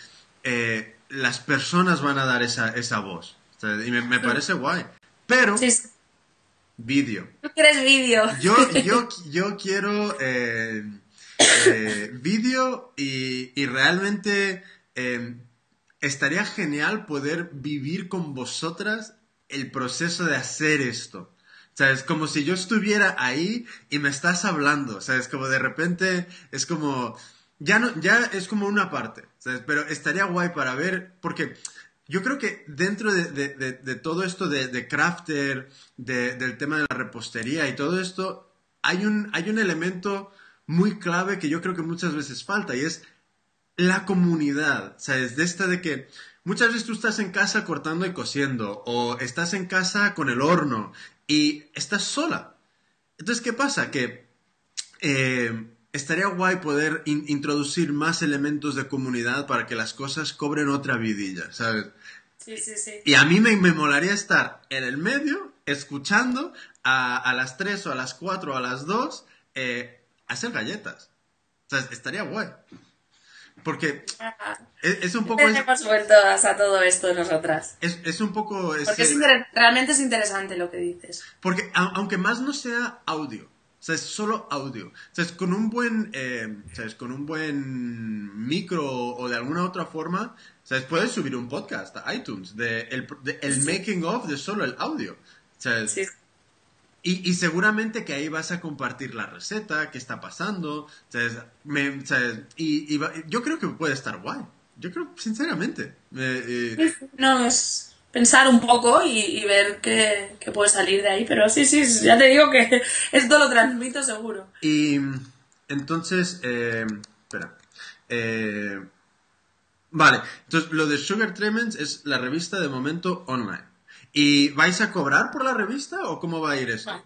eh, las personas van a dar esa, esa voz. ¿sabes? Y me, me parece guay. Pero, Sí, vídeo. Tú quieres vídeo. Yo, yo, yo quiero eh, eh, vídeo y, y realmente eh, estaría genial poder vivir con vosotras el proceso de hacer esto. ¿Sabes? Como si yo estuviera ahí y me estás hablando, ¿sabes? Como de repente es como... Ya, no, ya es como una parte, ¿sabes? Pero estaría guay para ver, porque yo creo que dentro de, todo esto de, crafter, de- del tema de la repostería y todo esto, hay un, hay un elemento muy clave que yo creo que muchas veces falta y es la comunidad, ¿sabes? De esta de que muchas veces tú estás en casa cortando y cosiendo o estás en casa con el horno y estás sola. Entonces, ¿qué pasa? Que eh, estaría guay poder in- introducir más elementos de comunidad para que las cosas cobren otra vidilla, ¿sabes? Sí, sí, sí. Y a mí me, me molaría estar en el medio, escuchando a, a las 3 o a las 4 o a las 2 eh, hacer galletas. O sea, estaría guay. Porque es, es un poco... Es, Hemos vueltas a todo esto nosotras. es- es un poco... ese- Porque es inter- realmente es interesante lo que dices. Porque a- aunque más no sea audio, o sea, es solo audio. O sea, es con un buen, eh, ¿sabes? Con un buen micro o de alguna otra forma, ¿sabes? Puedes subir un podcast a iTunes de el, de el making of de solo el audio. ¿sabes? Sí. Y, y seguramente que ahí vas a compartir la receta, qué está pasando, ¿sabes? Me- ¿sabes? Y, yo creo que puede estar guay. Yo creo, sinceramente. Eh, eh, No, es pensar un poco y, y ver qué, qué puede salir de ahí, pero sí, sí, ya te digo que esto lo transmito seguro. Y entonces, eh, espera. Vale, entonces lo de Sugar Tremens es la revista de momento online. ¿Y vais a cobrar por la revista o cómo va a ir eso? No.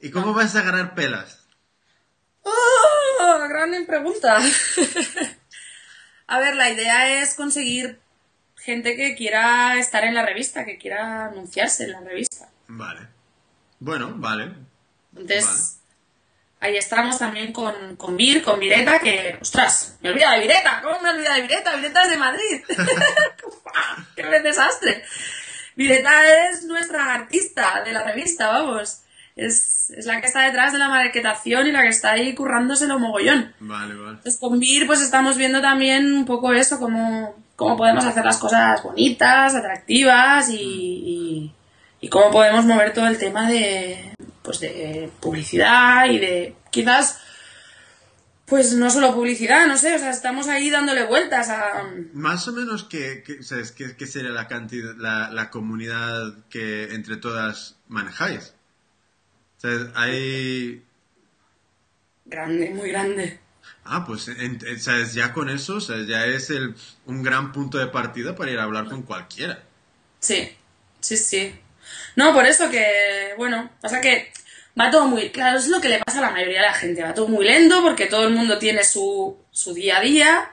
¿Y cómo vais a ganar pelas? ¡Oh! Gran pregunta. A ver, la idea es conseguir gente que quiera estar en la revista, que quiera anunciarse en la revista. Vale. Bueno, vale. Entonces, ahí estamos también con, con Vir, con Vireta, que, ostras, me olvida de Vireta, ¿cómo me olvida de Vireta? Vireta es de Madrid. ¡Qué desastre! Vireta es nuestra artista de la revista, vamos. Es, es la que está detrás de la maquetación y la que está ahí currándoselo mogollón. Vale, vale. Entonces con Vir pues estamos viendo también un poco eso, cómo, cómo podemos hacer las cosas bonitas, atractivas y, y, y cómo podemos mover todo el tema de, pues de publicidad y de quizás, pues no solo publicidad, no sé, o sea, estamos ahí dándole vueltas a... Más o menos, ¿qué, qué, sabes, qué, qué sería la cantidad, la, la comunidad que entre todas manejáis? Sea, hay... Grande, muy grande. Ah, pues en- en- ¿sabes? ya con eso, o sea, ya es el, un gran punto de partida para ir a hablar con cualquiera. Sí, sí, sí. No, por eso que, bueno, pasa que va todo muy, claro, es lo que le pasa a la mayoría de la gente, va todo muy lento porque todo el mundo tiene su, su día a día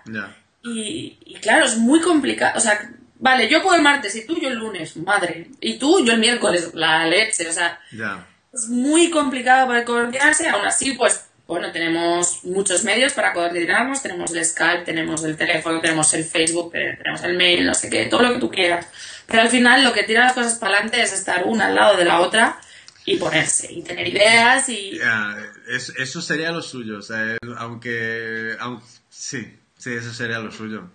y, y claro, es muy complicado, o sea, vale, yo puedo el martes y tú yo el lunes, madre, y tú yo el miércoles, la leche, o sea, es muy complicado para coordinarse, aún así, pues, bueno, tenemos muchos medios para coordinarnos, tenemos el Skype, tenemos el teléfono, tenemos el Facebook, eh, tenemos el mail, no sé qué, todo lo que tú quieras. Pero al final lo que tira las cosas para adelante es estar una al lado de la otra y ponerse, y tener ideas y... Es- eso sería lo suyo, o sea, aunque, aunque... Sí, sí, eso sería lo suyo.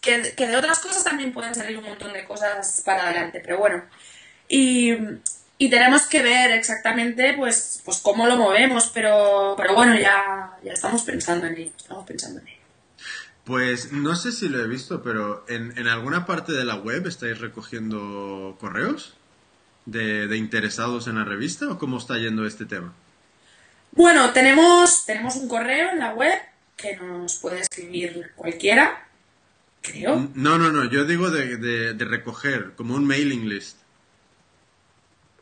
que, que de otras cosas también pueden salir un montón de cosas para adelante, pero bueno. Y, y tenemos que ver exactamente pues, pues cómo lo movemos, pero, pero bueno, ya, ya estamos pensando en ello, estamos pensando en ello. Pues no sé si lo he visto, pero en, en alguna parte de la web estáis recogiendo correos de, de interesados en la revista o cómo está yendo este tema. Bueno, tenemos, tenemos un correo en la web que nos puede escribir cualquiera, creo. No, no, no, yo digo de, de- de recoger, como un mailing list.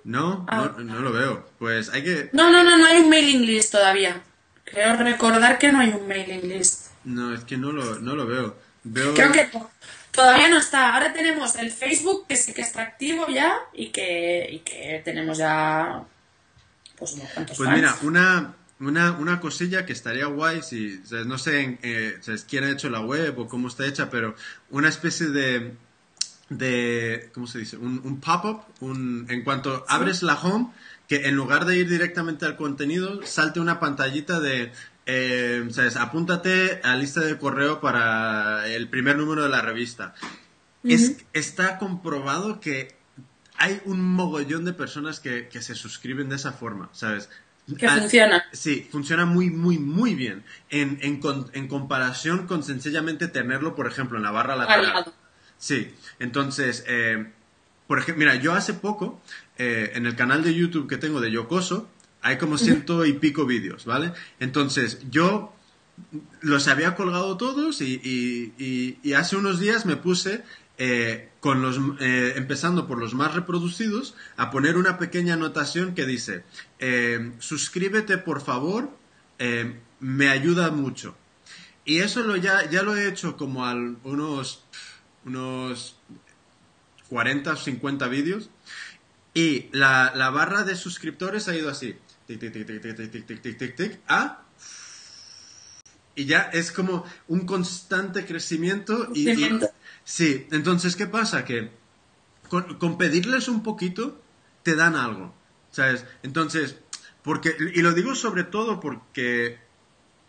No, Ah. no, no lo veo. Pues hay que... No, no, no, no hay un mailing list todavía. Creo recordar que no hay un mailing list. No, es que no lo, no lo veo. Veo... Creo que to- todavía no está. Ahora tenemos el Facebook que sí que está activo ya y que, y que tenemos ya pues unos cuantos Pues fans. mira, una, una, una cosilla que estaría guay, si, o sea, no sé en- eh, o sea, quién ha hecho la web o cómo está hecha, pero una especie de, de ¿cómo se dice? Un, un pop-up, un, en cuanto abres la home, que en lugar de ir directamente al contenido, salte una pantallita de, eh, ¿sabes? Apúntate a lista de correo para el primer número de la revista. Es, está comprobado que hay un mogollón de personas que, que se suscriben de esa forma, ¿sabes? Que Ah, funciona. Sí, funciona muy, muy, muy bien. En, en, con- en comparación con sencillamente tenerlo, por ejemplo, en la barra Al lateral. lado. Sí, entonces, eh, por ejemplo, mira, yo hace poco, eh, en el canal de YouTube que tengo de Yocoso, hay como ciento y pico vídeos, ¿vale? Entonces, yo los había colgado todos y, y- y- y hace unos días me puse, eh, con los, eh, empezando por los más reproducidos, a poner una pequeña anotación que dice, eh, suscríbete por favor, me ayuda mucho. Y eso lo ya, ya lo he hecho como a unos, unos 40 o 50 vídeos. Y la, la barra de suscriptores ha ido así. Tic, tic, tic, tic, tic, tic, tic, tic, tic, tic, a... Y ya es como un constante crecimiento. Y, y- sí, entonces, ¿qué pasa? Que con, con pedirles un poquito, te dan algo. ¿Sabes? Entonces, porque, y lo digo sobre todo porque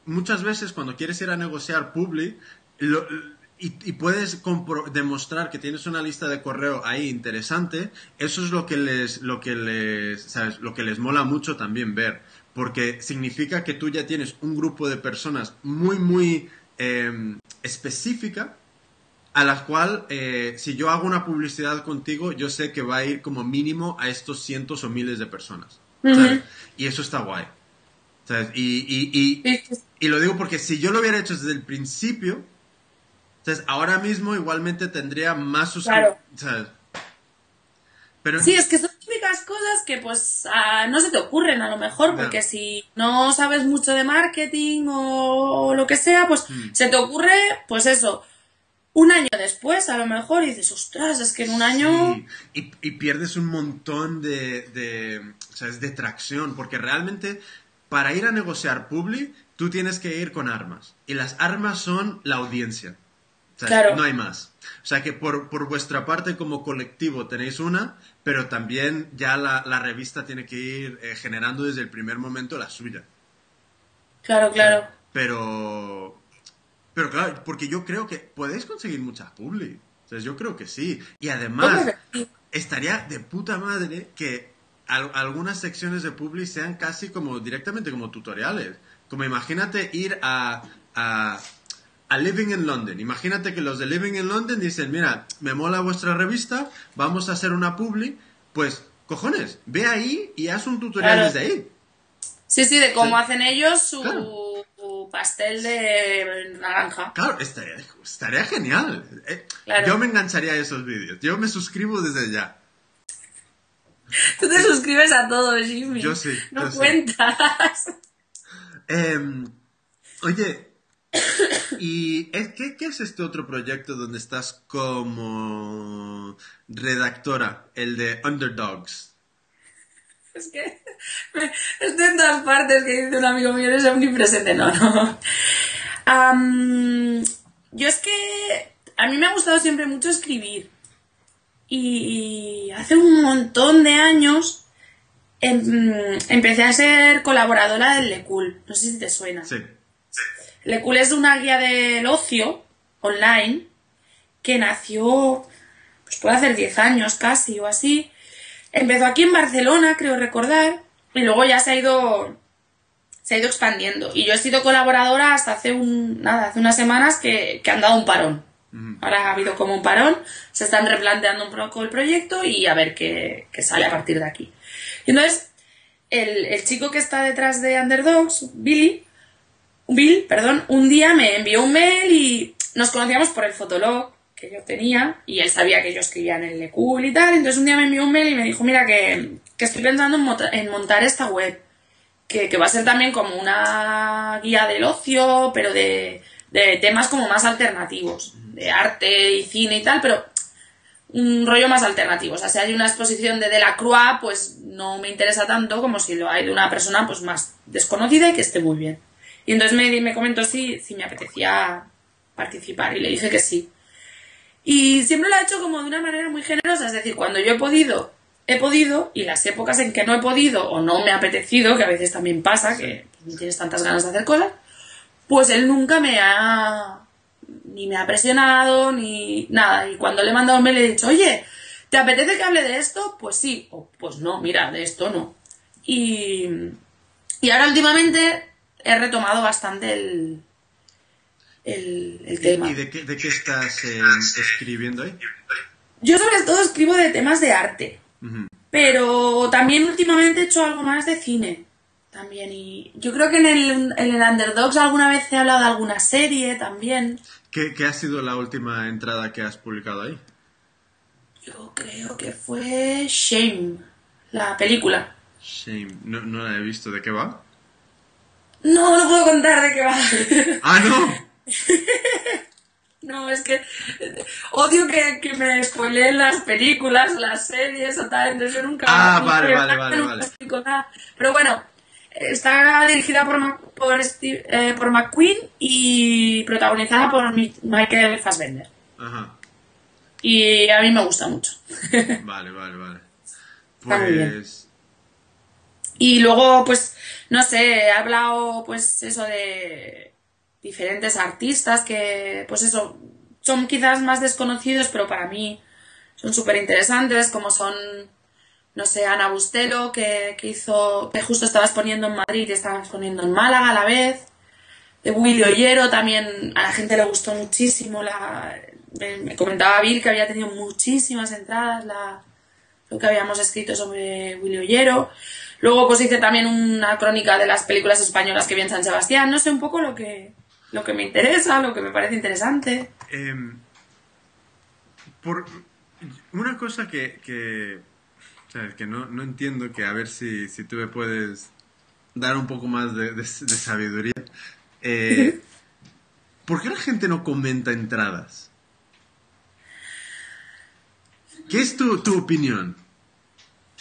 muchas veces cuando quieres ir a negociar Publi, lo- y, y puedes demostrar que tienes una lista de correo ahí interesante, eso es lo que les, lo que les, ¿sabes? Lo que les mola mucho también ver, porque significa que tú ya tienes un grupo de personas muy, muy eh, específica a las cual eh, si yo hago una publicidad contigo, yo sé que va a ir como mínimo a estos cientos o miles de personas. ¿sabes? Ujú. Y eso está guay. ¿sabes? Y, y, y, y lo digo porque si yo lo hubiera hecho desde el principio, ¿sabes? ahora mismo igualmente tendría más Claro. suscriptores. Pero Sí, es que son típicas cosas que pues ah, no se te ocurren a lo mejor, porque si no sabes mucho de marketing o lo que sea, pues Mm. se te ocurre, pues eso, un año después a lo mejor y dices, ostras, es que en un año... Sí, y, y pierdes un montón de, de, ¿sabes? de tracción, porque realmente para ir a negociar Publi, tú tienes que ir con armas. Y las armas son la audiencia. No hay más. O sea que por, por vuestra parte como colectivo tenéis una, pero también ya la, la revista tiene que ir eh, generando desde el primer momento la suya. Claro, claro. Pero, pero claro, porque yo creo que podéis conseguir muchas publi. O sea, yo creo que sí. Y además, estaría de puta madre que al- algunas secciones de publi sean casi como directamente como tutoriales. Como imagínate ir a, a, a Living in London. Imagínate que los de Living in London dicen, mira, me mola vuestra revista, vamos a hacer una publi. Pues, cojones, ve ahí y haz un tutorial Claro. desde ahí. Sí, sí, de cómo Sí. hacen ellos su, Claro. su pastel de naranja. Claro, estaría, estaría genial. Eh, Claro. Yo me engancharía a esos vídeos. Yo me suscribo desde ya. Tú te suscribes a todo, Jimmy. Yo sí, No yo sí. cuentas. Em, oye, ¿y es, qué, qué es este otro proyecto donde estás como redactora? El de Underdogs. Es que estoy en todas partes que dice un amigo mío, eres omnipresente. No, no. Yo es que a mí me ha gustado siempre mucho escribir. Y hace un montón de años em- empecé a ser colaboradora del Lecul. No sé si te suena. Sí. Lecul es una guía del ocio online que nació, pues puede hacer 10 años casi o así. Empezó aquí en Barcelona, creo recordar, y luego ya se ha ido se ha ido expandiendo. Y yo he sido colaboradora hasta hace un nada, hace unas semanas que, que han dado un parón. Ahora ha habido como un parón, se están replanteando un poco el proyecto y a ver qué, qué sale a partir de aquí. Y entonces, el, el chico que está detrás de Underdogs, Billy, Bill, perdón, un día me envió un mail y nos conocíamos por el fotolog que yo tenía y él sabía que yo escribía en el Lecul y tal. Entonces un día me envió un mail y me dijo, mira, que, que estoy pensando en, en montar esta web, que, que va a ser también como una guía del ocio, pero de, de temas como más alternativos, de arte y cine y tal, pero un rollo más alternativo. O sea, si hay una exposición de Delacroix, pues no me interesa tanto como si lo hay de una persona pues más desconocida y que esté muy bien. Y entonces me, me comentó si, si me apetecía participar y le dije que sí. Y siempre lo ha hecho como de una manera muy generosa, es decir, cuando yo he podido, he podido, y las épocas en que no he podido o no me ha apetecido, que a veces también pasa, que no tienes tantas ganas de hacer cosas, pues él nunca me ha ni me ha presionado ni nada. Y cuando le he mandado un mail le he dicho, oye, ¿te apetece que hable de esto? Pues sí, o pues no, mira, de esto no. Y, y ahora últimamente he retomado bastante el, el, el tema. ¿Y de qué, de qué estás eh, escribiendo ahí? Yo sobre todo escribo de temas de arte, pero también últimamente he hecho algo más de cine. También, y yo creo que en el, en el Underdogs alguna vez he hablado de alguna serie también. ¿Qué, qué ha sido la última entrada que has publicado ahí? Yo creo que fue Shame, la película. Shame. No, no la he visto. ¿De qué va? No, no puedo contar de qué va. ¡Ah, no! No, es que odio que, que me spoileen las películas, las series o tal, entonces yo nunca... Ah, vale, vale, vale, vale. Pero bueno, está dirigida por, por, Steve- eh, por McQueen y protagonizada por Mi- Michael Fassbender. Ajá. Y a mí me gusta mucho. Vale, vale, vale. Está muy bien. Pues... Y luego, pues, no sé, he hablado, pues, eso de diferentes artistas que, pues eso, son quizás más desconocidos, pero para mí son súper interesantes, como son, no sé, Ana Bustelo, que, que hizo, que justo estaba exponiendo en Madrid y estaba exponiendo en Málaga a la vez. De Willy Ollero también a la gente le gustó muchísimo. La, me, me comentaba Bill que había tenido muchísimas entradas la, lo que habíamos escrito sobre Willy Ollero. Luego pues hice también una crónica de las películas españolas que vi en San Sebastián. No sé, un poco lo que, lo que me interesa, lo que me parece interesante. Em, por una cosa que, que, que no, no entiendo, que a ver si, si tú me puedes dar un poco más de, de- de sabiduría. Eh, ¿Por qué la gente no comenta entradas? ¿Qué es tu, tu opinión?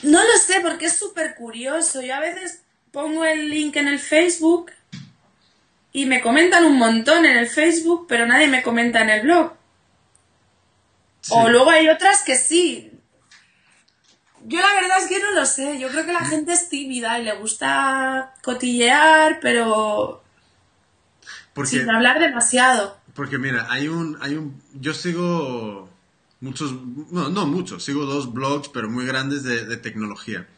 No lo sé, porque es súper curioso. Yo a veces pongo el link en el Facebook y me comentan un montón en el Facebook, pero nadie me comenta en el blog. Sí. O luego hay otras que sí. Yo la verdad es que no lo sé. Yo creo que la gente es tímida y le gusta cotillear, pero Porque, sin hablar demasiado. porque mira, hay un, hay un, yo sigo muchos, no, no muchos, sigo dos blogs, pero muy grandes de, de tecnología.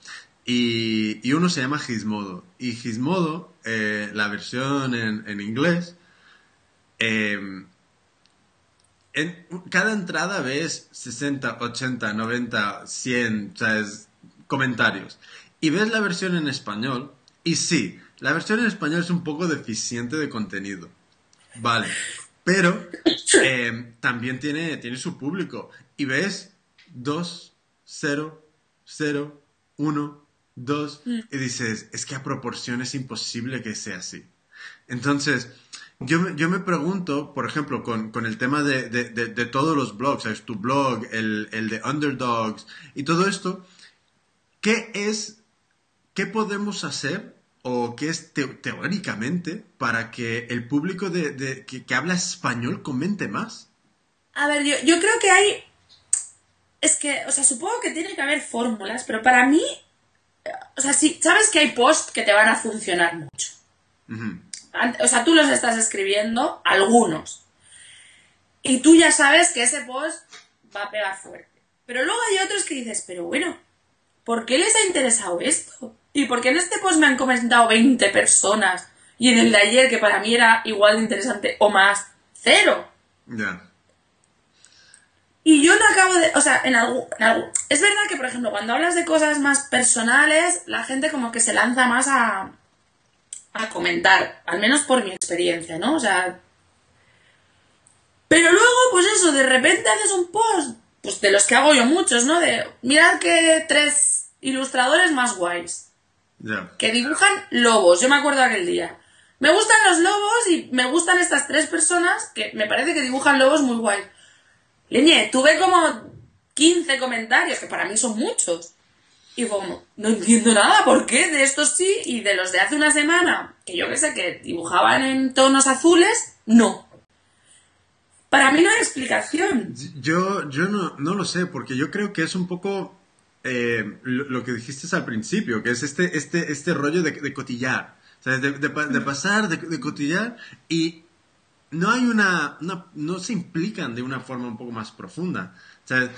Y, y uno se llama Gizmodo. Y Gizmodo, eh, la versión en, en inglés, eh, en cada entrada ves 60, 80, 90, 100 ¿sabes? comentarios. Y ves la versión en español. Y sí, la versión en español es un poco deficiente de contenido. Vale. Pero eh, también tiene, tiene su público. Y ves 2, 0, 0, 1, 2. Y dices, es que a proporción es imposible que sea así. Entonces, yo, me- yo me pregunto, por ejemplo, con, con el tema de, de- de- de todos los blogs, ¿sabes? Tu blog, el, el de Underdogs y todo esto, ¿qué es, qué podemos hacer o qué es teóricamente para que el público de, de- que, que habla español comente más? A ver, yo, yo creo que hay. Es que, o sea, supongo que tiene que haber fórmulas, pero para mí. O sea, sí, sabes que hay posts que te van a funcionar mucho. O sea, tú los estás escribiendo, algunos. Y tú ya sabes que ese post va a pegar fuerte. Pero luego hay otros que dices, pero bueno, ¿por qué les ha interesado esto? ¿Y por qué en este post me han comentado 20 personas? Y en el de ayer, que para mí era igual de interesante o más, cero. Ya. Y yo no acabo de. O sea, en algún, en algún- Es verdad que, por ejemplo, cuando hablas de cosas más personales, la gente como que se lanza más a. a comentar. Al menos por mi experiencia, ¿no? O sea. Pero luego, pues eso, de repente haces un post. Pues de los que hago yo muchos, ¿no? De. Mirad que tres ilustradores más guays Que dibujan lobos. Yo me acuerdo aquel día. Me gustan los lobos y me gustan estas tres personas que me parece que dibujan lobos muy guay. Leñe, tuve como 15 comentarios, que para mí son muchos. Y fue como, no entiendo nada, ¿por qué? De estos sí, y de los de hace una semana, que yo que sé, que dibujaban en tonos azules, no. Para mí no hay explicación. Yo, yo no, no lo sé, porque yo creo que es un poco eh, lo, lo que dijiste al principio, que es este, este, este rollo de, de cotillar, ¿sabes? De, de pa- de pasar, de, de cotillar, y no hay una, una- no se implican de una forma un poco más profunda, ¿sabes?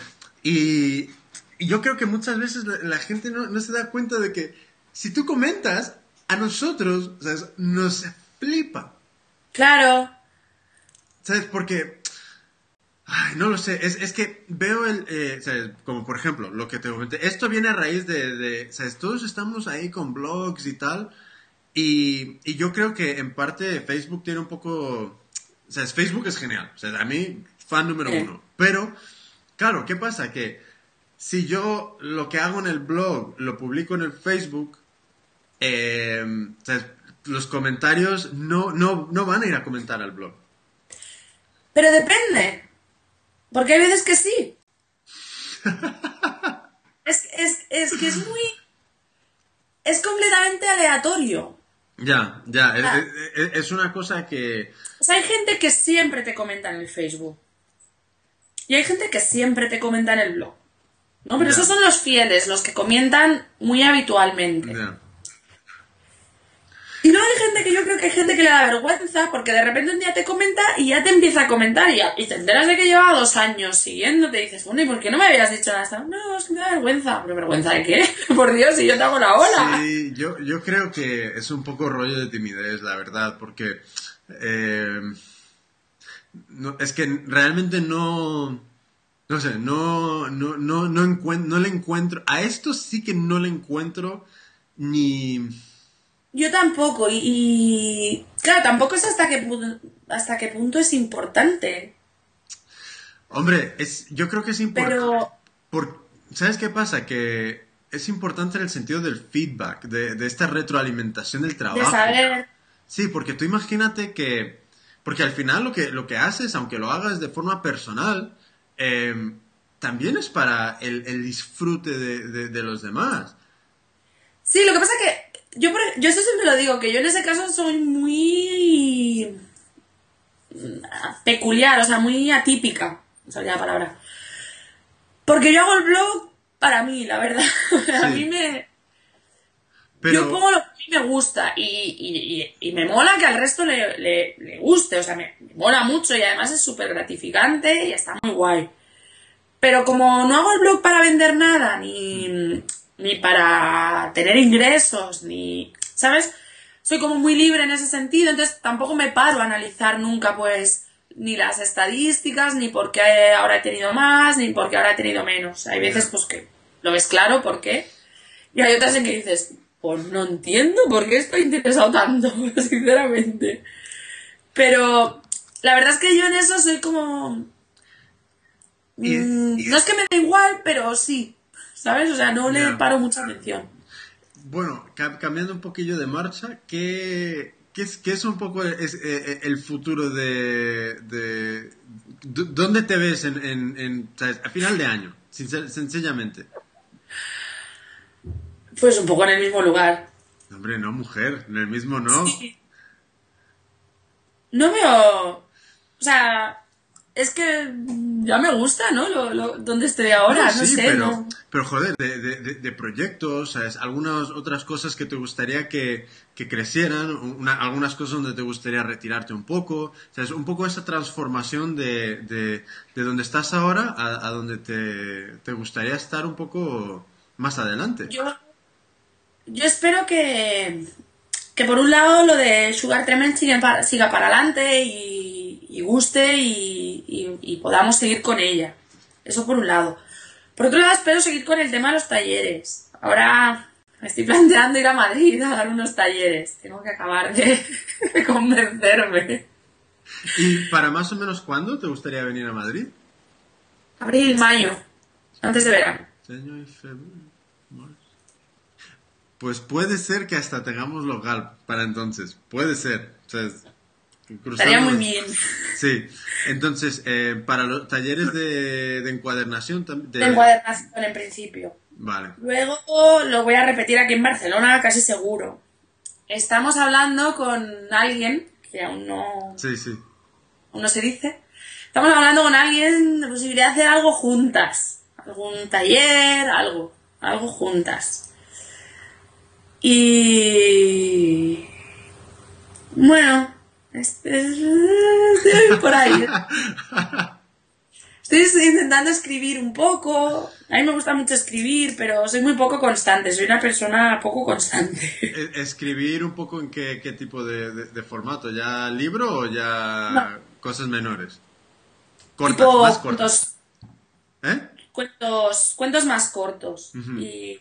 Y, y yo creo que muchas veces la, la gente no, no se da cuenta de que si tú comentas, a nosotros, ¿sabes? Nos flipa. Claro. ¿Sabes? Porque. Ay, no lo sé. Es, es que veo el. eh. Como por ejemplo, lo que te comenté. Esto viene a raíz de, de. Todos estamos ahí con blogs y tal. Y, y yo creo que en parte Facebook tiene un poco. ¿Sabes? Facebook es genial. O sea, a mí, fan número uno. Pero, claro, ¿qué pasa? Que si yo lo que hago en el blog lo publico en el Facebook. eh. Los comentarios no, no, no van a ir a comentar al blog. Pero depende. Porque hay veces que sí. es, es, es que es muy. Es completamente aleatorio. Ya, ya, es- Ah. es, es- es una cosa que... O sea, hay gente que siempre te comenta en el Facebook. Y hay gente que siempre te comenta en el blog. ¿No? Pero Ya. esos son los fieles, los que comentan muy habitualmente. ya. Y luego hay gente que yo creo que hay gente que le da vergüenza porque de repente un día te comenta y ya te empieza a comentar y, y te enteras de que lleva dos años siguiéndote y dices, bueno, ¿y por qué no me habías dicho nada? hasta ahora?". No, es que me da vergüenza. ¿Pero vergüenza de qué? Por Dios, si yo te hago la ola. Sí, yo, yo creo que es un poco rollo de timidez, la verdad, porque eh, no, es que realmente no, no sé, no, no, no, no, encuent- no le encuentro, a esto sí que no le encuentro ni... Yo tampoco, y, y, claro, tampoco es hasta qué, hasta qué punto es importante. Hombre, es, yo creo que es importante. Pero Por, ¿Sabes qué pasa? Que es importante en el sentido del feedback, de, de esta retroalimentación del trabajo. de saber, Sí, porque tú imagínate que, porque al final lo que, lo que haces, aunque lo hagas de forma personal, eh, también es para el, el disfrute de, de- de los demás. Sí, lo que pasa que yo, por- yo esto siempre lo digo, que yo en ese caso soy muy mm, peculiar, o sea, muy atípica, no sabía la palabra. Porque yo hago el blog para mí, la verdad. A mí me... Pero, Yo pongo lo que a mí me gusta y, y- y- y me mola que al resto le, le- le guste, o sea, me, me mola mucho y además es súper gratificante y está muy guay. Pero como no hago el blog para vender nada, ni, ni para tener ingresos, ni, ¿sabes? Soy como muy libre en ese sentido, entonces tampoco me paro a analizar nunca, pues, ni las estadísticas, ni por qué ahora he tenido más, ni por qué ahora he tenido menos. Hay veces, pues, que lo ves claro por qué, y hay otras en que dices, pues no entiendo por qué estoy interesado tanto, sinceramente. Pero la verdad es que yo en eso soy como... Mm, No es que me da igual, pero sí, ¿sabes? O sea, no le paro mucha atención. bueno, ca- cambiando un poquillo de marcha, ¿qué, qué es, qué es un poco es, eh, eh, el futuro de, de- ¿Dónde te ves en, en- en, sabes, a final de año? Sincer- sencillamente. Pues un poco en el mismo lugar. Hombre, no, mujer, en el mismo no. Sí. No veo... O sea, es que ya me gusta, ¿no? Lo, lo- donde estoy ahora, no, sí, sé, pero, ¿no? pero joder, de, de- de- proyectos, ¿sabes? Algunas otras cosas que te gustaría que, que crecieran, una- algunas cosas donde te gustaría retirarte un poco, ¿sabes? Un poco esa transformación de, de, de donde estás ahora a, a donde te, te gustaría estar un poco más adelante. Yo, yo espero que, que por un lado lo de Sugar Tremens siga, pa- siga para adelante y, y guste y, y- y podamos seguir con ella. Eso por un lado. Por otro lado, espero seguir con el tema de los talleres. Ahora me estoy planteando ir a Madrid a dar unos talleres. Tengo que acabar de, de convencerme. ¿Y para más o menos cuándo te gustaría venir a Madrid? Abril, mayo, antes de verano. Pues puede ser que hasta tengamos local para entonces. Puede ser. O sea, es- Estaría muy bien. Sí. Entonces, eh, para los talleres de, de encuadernación también. De encuadernación en principio. Vale. Luego lo voy a repetir aquí en Barcelona, casi seguro. Estamos hablando con alguien, que aún no, Sí, sí. aún no se dice. Estamos hablando con alguien de la posibilidad de hacer algo juntas. Algún taller, algo. Algo juntas. Y... Bueno, por ahí. Estoy intentando escribir un poco. A mí me gusta mucho escribir, pero soy muy poco constante. Soy una persona poco constante. E- Escribir un poco en qué, qué tipo de, de- de formato. ¿Ya libro o ya No. cosas menores? Cortas, tipo más cortas. cuentos, ¿Eh? cuentos, cuentos más cortos. Y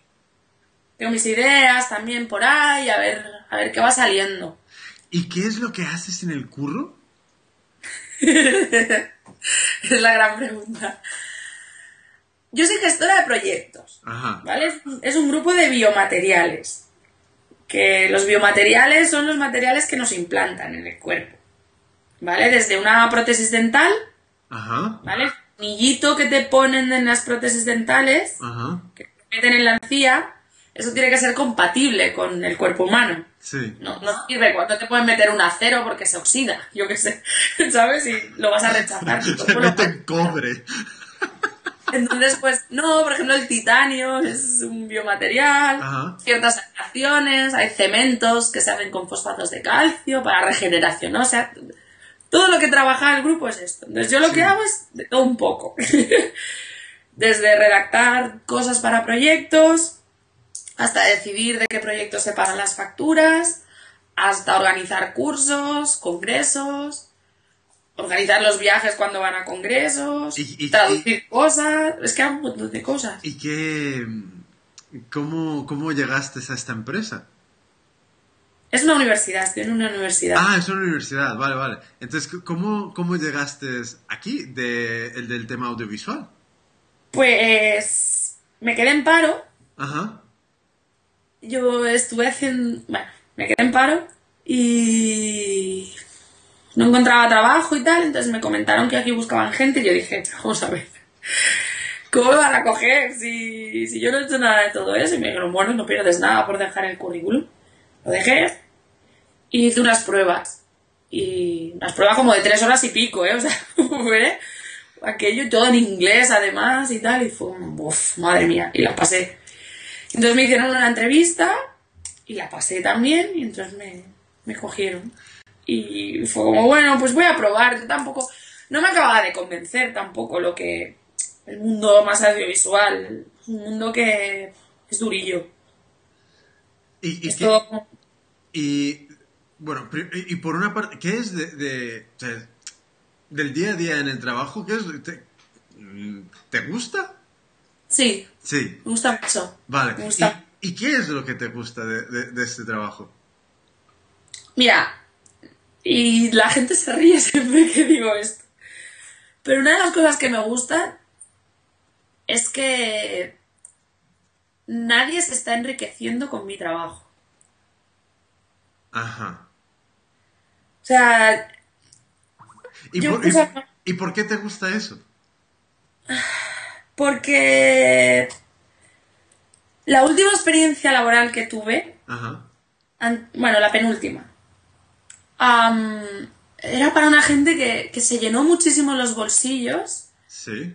tengo mis ideas también por ahí, a ver, a ver qué va saliendo. ¿Y qué es lo que haces en el curro? es la gran pregunta. Yo soy gestora de proyectos. Ajá. ¿Vale? Es un- grupo de biomateriales. Que los biomateriales son los materiales que nos implantan en el cuerpo. ¿Vale? Desde una prótesis dental, Ajá. ¿vale? El tornillito que te ponen en las prótesis dentales, Ajá. que te meten en la encía, eso tiene que ser compatible con el cuerpo humano. Sí. No, no sirve cuando te pueden meter un acero porque se oxida, yo qué sé, ¿sabes? Y lo vas a rechazar. Se meten cobre. Entonces, pues, no, por ejemplo, el titanio es un biomaterial, Ajá. ciertas aplicaciones, hay cementos que se hacen con fosfatos de calcio para regeneración, ¿no? O sea, todo lo que trabaja el grupo es esto. Entonces yo lo que hago es de todo un poco. Desde redactar cosas para proyectos, hasta decidir de qué proyectos se pagan las facturas, hasta organizar cursos, congresos, organizar los viajes cuando van a congresos, Y- y- traducir cosas, es que hay un montón de cosas. ¿Y qué... ¿Cómo, cómo llegaste a esta empresa? Es una universidad, estoy en una universidad. Ah, es una universidad, vale, vale. Entonces, ¿cómo, cómo llegaste aquí de, el del tema audiovisual? Pues me quedé en paro, Ajá. Yo estuve haciendo, bueno, me quedé en paro y no encontraba trabajo y tal, entonces me comentaron que aquí buscaban gente y yo dije, vamos a ver, ¿cómo me van a coger si, si yo no he hecho nada de todo eso? Y me dijeron, bueno, no pierdes nada por dejar el currículum. Lo dejé y hice unas pruebas. Y unas pruebas como de tres horas y pico, ¿eh? O sea, fue aquello todo en inglés además y tal, y fue, uff, madre mía, y la pasé. Entonces me hicieron una entrevista y la pasé también y entonces me, me cogieron. Y fue como, bueno, pues voy a probar. Yo tampoco, no me acababa de convencer tampoco lo que, el mundo más audiovisual, un mundo que es durillo. ¿Y, y Es qué- todo- y, bueno, y por una parte, ¿qué es de, de- o sea, del día a día en el trabajo? ¿Qué es? ¿Te, ¿te gusta? Sí, Sí, me gusta mucho. vale. Me gusta. ¿Y, y qué es lo que te gusta de, de- de este trabajo? Mira, y la gente se ríe siempre que digo esto. Pero una de las cosas que me gusta es que nadie se está enriqueciendo con mi trabajo. Ajá. O sea, ¿Y, por, y- por qué te gusta eso? Porque la última experiencia laboral que tuve, Ajá. an- bueno, la penúltima, era para una gente que, que se llenó muchísimo los bolsillos Sí.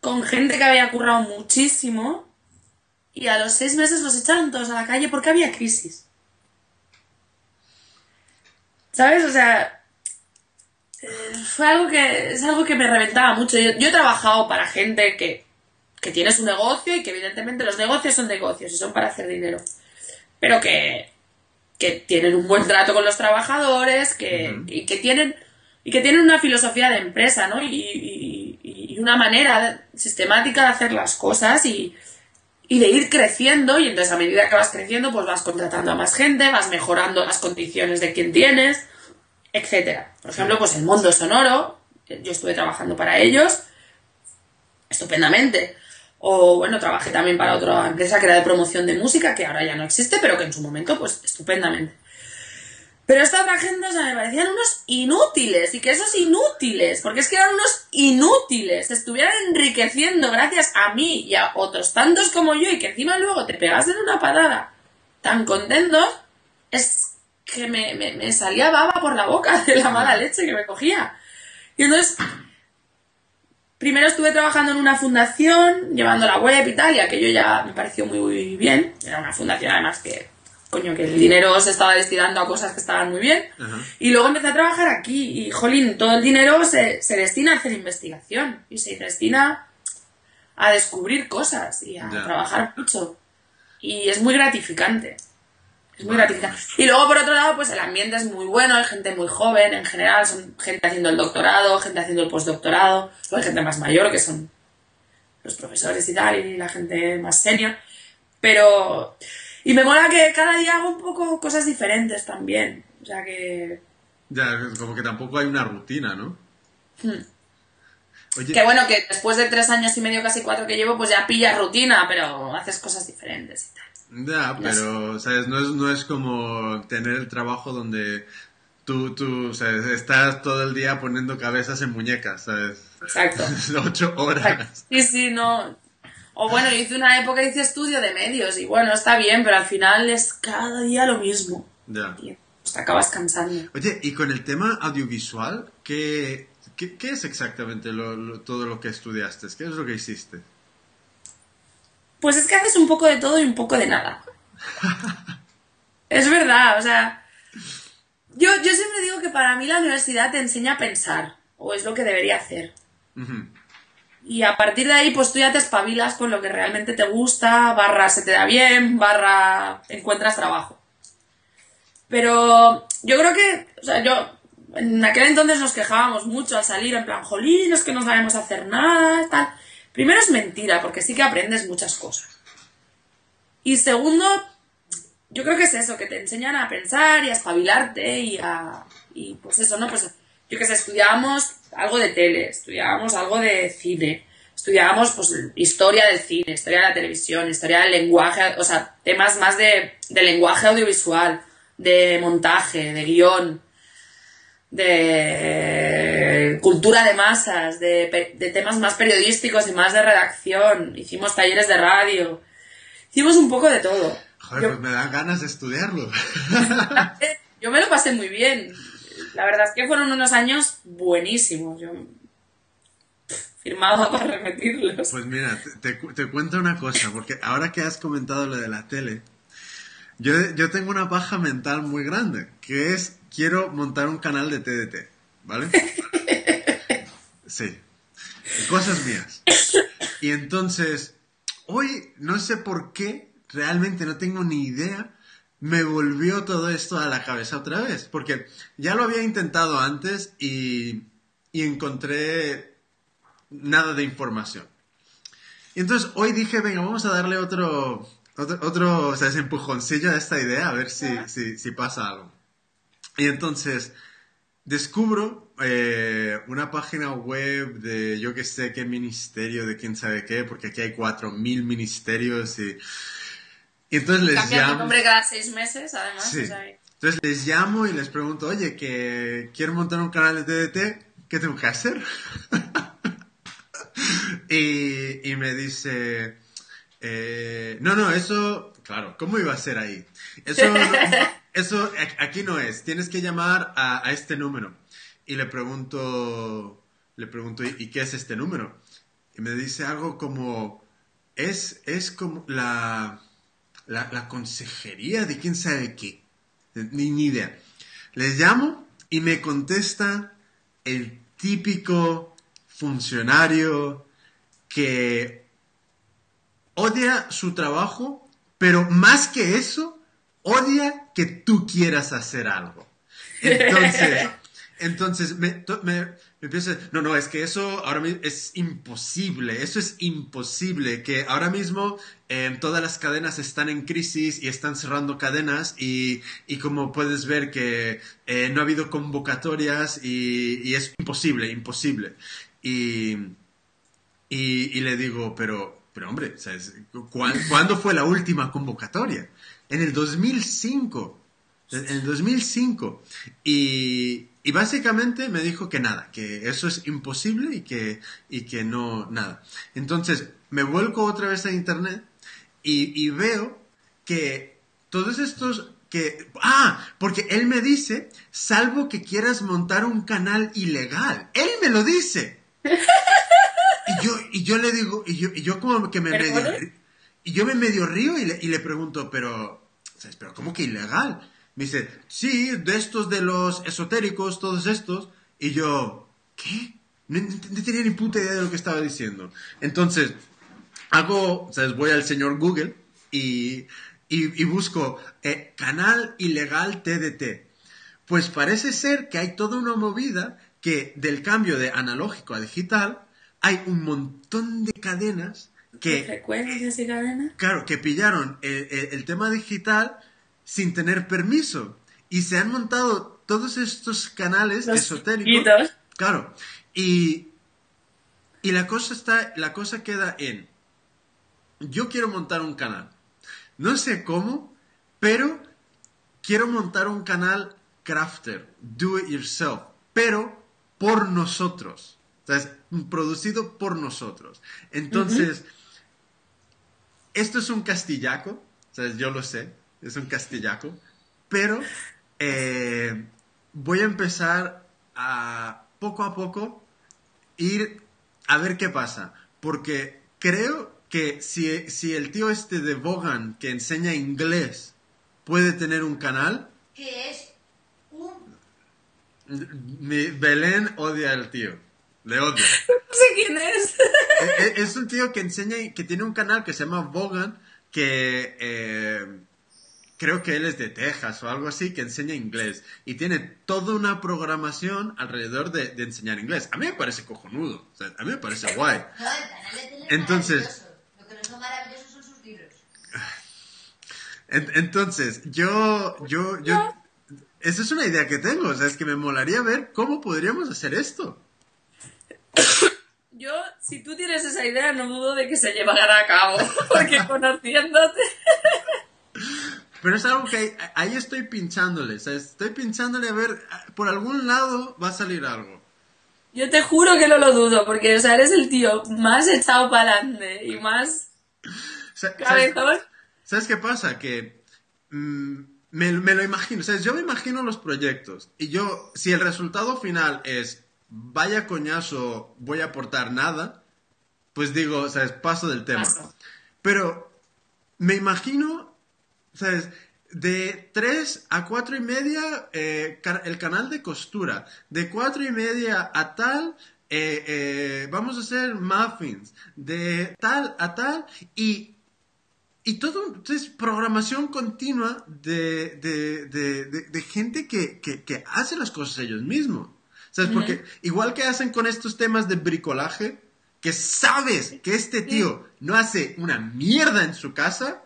con gente que había currado muchísimo y a los seis meses los echaron todos a la calle porque había crisis. ¿Sabes? O sea, fue algo que es algo que me reventaba mucho. Yo, yo he trabajado para gente que, que tiene su negocio y que evidentemente los negocios son negocios y son para hacer dinero. Pero que, que tienen un buen trato con los trabajadores, que, y que tienen y que tienen una filosofía de empresa, ¿no? Y, y- y- y una manera sistemática de hacer las cosas y, y de ir creciendo y entonces a medida que vas creciendo pues vas contratando a más gente, vas mejorando las condiciones de quien tienes, etcétera. Por ejemplo, pues el mundo sonoro, yo estuve trabajando para ellos estupendamente. O bueno, trabajé también para otra empresa que era de promoción de música, que ahora ya no existe, pero que en su momento, pues estupendamente. Pero esta otra gente, o sea, me parecían unos inútiles, y que esos inútiles, porque es que eran unos inútiles, se estuvieran enriqueciendo gracias a mí y a otros tantos como yo, y que encima luego te pegasen una patada tan contentos, es que me, me, me salía baba por la boca de la mala leche que me cogía. Y entonces, primero estuve trabajando en una fundación, llevando la web y tal, y aquello ya me pareció muy bien. Era una fundación además que, coño, que el dinero se estaba destinando a cosas que estaban muy bien. Ajá. Y luego empecé a trabajar aquí y, jolín, todo el dinero se, se destina a hacer investigación y se destina a descubrir cosas y a Ya. trabajar mucho. Y es muy gratificante. Es muy gratificante. Y luego, por otro lado, pues el ambiente es muy bueno, hay gente muy joven en general, son gente haciendo el doctorado, gente haciendo el postdoctorado, luego hay gente más mayor que son los profesores y tal, y la gente más senior. Pero... Y me mola que cada día hago un poco cosas diferentes también. O sea que... Ya, como que tampoco hay una rutina, ¿no? Hmm. Oye, Que bueno, que después de tres años y medio, casi cuatro que llevo, pues ya pillas rutina, pero haces cosas diferentes y tal. Ya, pero, ¿sabes? No es, no es como tener el trabajo donde tú, tú, ¿sabes? Estás todo el día poniendo cabezas en muñecas, ¿sabes? Exacto. Ocho horas. Sí, sí, no. O bueno, hice una época, hice estudio de medios y bueno, está bien, pero al final es cada día lo mismo. Ya. Tío, pues te acabas cansando. Oye, y con el tema audiovisual, ¿qué, qué, qué es exactamente lo- lo- todo lo que estudiaste? ¿Qué es lo que hiciste? Pues es que haces un poco de todo y un poco de nada. es verdad, o sea, yo, yo siempre digo que para mí la universidad te enseña a pensar, o es lo que debería hacer. Y a partir de ahí, pues tú ya te espabilas con lo que realmente te gusta, barra se te da bien, barra encuentras trabajo. Pero yo creo que, o sea, yo, en aquel entonces nos quejábamos mucho al salir, en plan, jolín, es que no sabemos hacer nada, tal. Primero es mentira, porque sí que aprendes muchas cosas. Y segundo, yo creo que es eso, que te enseñan a pensar y a espabilarte y a... Y pues eso, ¿no? Pues yo que sé, estudiábamos algo de tele, estudiábamos algo de cine, estudiábamos pues historia del cine, historia de la televisión, historia del lenguaje, o sea, temas más de, de lenguaje audiovisual, de montaje, de guion, de cultura de masas, de, de, temas más periodísticos y más de redacción. Hicimos talleres de radio. Hicimos un poco de todo. Joder, pues me dan ganas de estudiarlo. yo me lo pasé muy bien. La verdad es que fueron unos años buenísimos. Yo firmaba para repetirlos. Pues mira, te, te, cuento una cosa, porque ahora que has comentado lo de la tele, yo, yo tengo una paja mental muy grande, que es quiero montar un canal de TDT, ¿vale? Sí. Cosas mías. Y entonces, hoy no sé por qué, realmente no tengo ni idea, me volvió todo esto a la cabeza otra vez. Porque ya lo había intentado antes y, y encontré nada de información. Y entonces hoy dije, venga, vamos a darle otro, otro, otro o sea, ese empujoncillo a esta idea, a ver si, si, si pasa algo. Y entonces descubro eh, una página web de yo que sé qué ministerio, de quién sabe qué, porque aquí hay 4.000 ministerios y, y entonces les Cambian llamo... nombre cada seis meses, además. Sí. o sea, Entonces les llamo y les pregunto, oye, que quiero montar un canal de TDT, ¿qué tengo que hacer? y, y me dice, eh, no, no, eso, claro, ¿cómo iba a ser ahí? Eso, eso aquí no es, tienes que llamar a, a este número. Y le pregunto, le pregunto, ¿y, qué es este número? Y me dice algo como, es, es como la, la, la consejería de quién sabe qué. Ni, ni idea. Les llamo y me contesta el típico funcionario que odia su trabajo, pero más que eso, odia que tú quieras hacer algo. Entonces, entonces me, me, me empieza, no, no, es que eso ahora mismo es imposible, eso es imposible, que ahora mismo eh, todas las cadenas están en crisis y están cerrando cadenas y, y como puedes ver que eh, no ha habido convocatorias y, es imposible, imposible. Y, y, le digo, pero, pero hombre, ¿sabes? ¿Cuán- ¿cuándo fue la última convocatoria? En el 2005. En el 2005. Y, y básicamente me dijo que nada, que eso es imposible y que, y que no, nada. Entonces me vuelco otra vez a internet y, y veo que todos estos que... Ah, porque él me dice, salvo que quieras montar un canal ilegal. Él me lo dice. Y yo, y yo le digo, y yo, y yo como que me medio, y yo me medio río y le, y le pregunto, pero, ¿sabes? pero ¿cómo que ilegal? Me dice, sí, de estos de los esotéricos, todos estos. Y yo, ¿qué? No, no- no tenía ni puta idea de lo que estaba diciendo. Entonces, hago, ¿sabes? Voy al señor Google y, y, y busco eh, canal ilegal TDT. Pues parece ser que hay toda una movida que del cambio de analógico a digital hay un montón de cadenas ¿Qué que, frecuencias y cadenas? claro, que pillaron el, el- el tema digital sin tener permiso y se han montado todos estos canales Los esotéricos. chiquitos. Claro, y, y la cosa está, la cosa queda en, yo quiero montar un canal, no sé cómo, pero quiero montar un canal crafter, do it yourself, pero por nosotros, ¿sabes? Producido por nosotros. Entonces, esto es un castillaco, ¿sabes? Yo lo sé, es un castillaco, pero eh, voy a empezar a poco a poco ir a ver qué pasa, porque creo que si, si el tío este de Bogan que enseña inglés puede tener un canal, Que es un... mi Belén odia al tío. Le odia. No sé quién es. E- e- es un tío que enseña, que tiene un canal que se llama Bogan, que eh, creo que él es de Texas o algo así, que enseña inglés. Y tiene toda una programación alrededor de, de enseñar inglés. A mí me parece cojonudo. o sea, a mí me parece guay. No, el canal de tele es Entonces-. Lo que no son maravillosos son sus libros. En- entonces, yo, yo, yo, esa es una idea que tengo. O sea, es que me molaría ver cómo podríamos hacer esto. Yo, si tú tienes esa idea, no dudo de que se llevará a cabo. Porque conociéndote. Pero es algo que ahí, estoy pinchándole. O sea, estoy pinchándole a ver, por algún lado va a salir algo. Yo te juro que no lo dudo, porque, o sea, eres el tío más echado para adelante y más ¿sabes, cabezón. ¿sabes qué pasa? Que mm, me, me lo imagino. O sea, yo me imagino los proyectos. Y yo, si el resultado final es vaya coñazo, voy a aportar nada, pues digo, o sea, paso del tema. Paso. Pero me imagino, ¿sabes? De 3 a 4 y media, eh, el canal de costura. De 4 y media a tal, eh, eh, vamos a hacer muffins. De tal a tal. Y, y todo, entonces, programación continua de, de, de, de- de gente que, que, que hace las cosas ellos mismos. ¿Sabes? Porque igual que hacen con estos temas de bricolaje, que sabes que este tío no hace una mierda en su casa,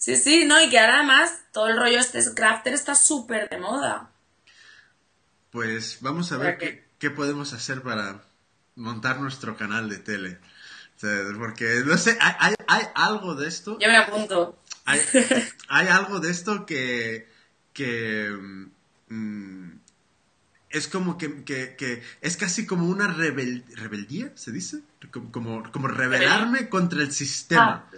Sí, sí, no, y que ahora además todo el rollo este crafter está súper de moda. pues vamos a ver ¿Para qué, qué? qué podemos hacer para montar nuestro canal de tele. Porque, no sé, hay, hay, hay algo de esto. Yo me apunto. Hay, hay algo de esto que, que mm, es como que, que- que es casi como una rebel- rebeldía, ¿se dice? Como, como, como rebelarme contra el sistema. Ah,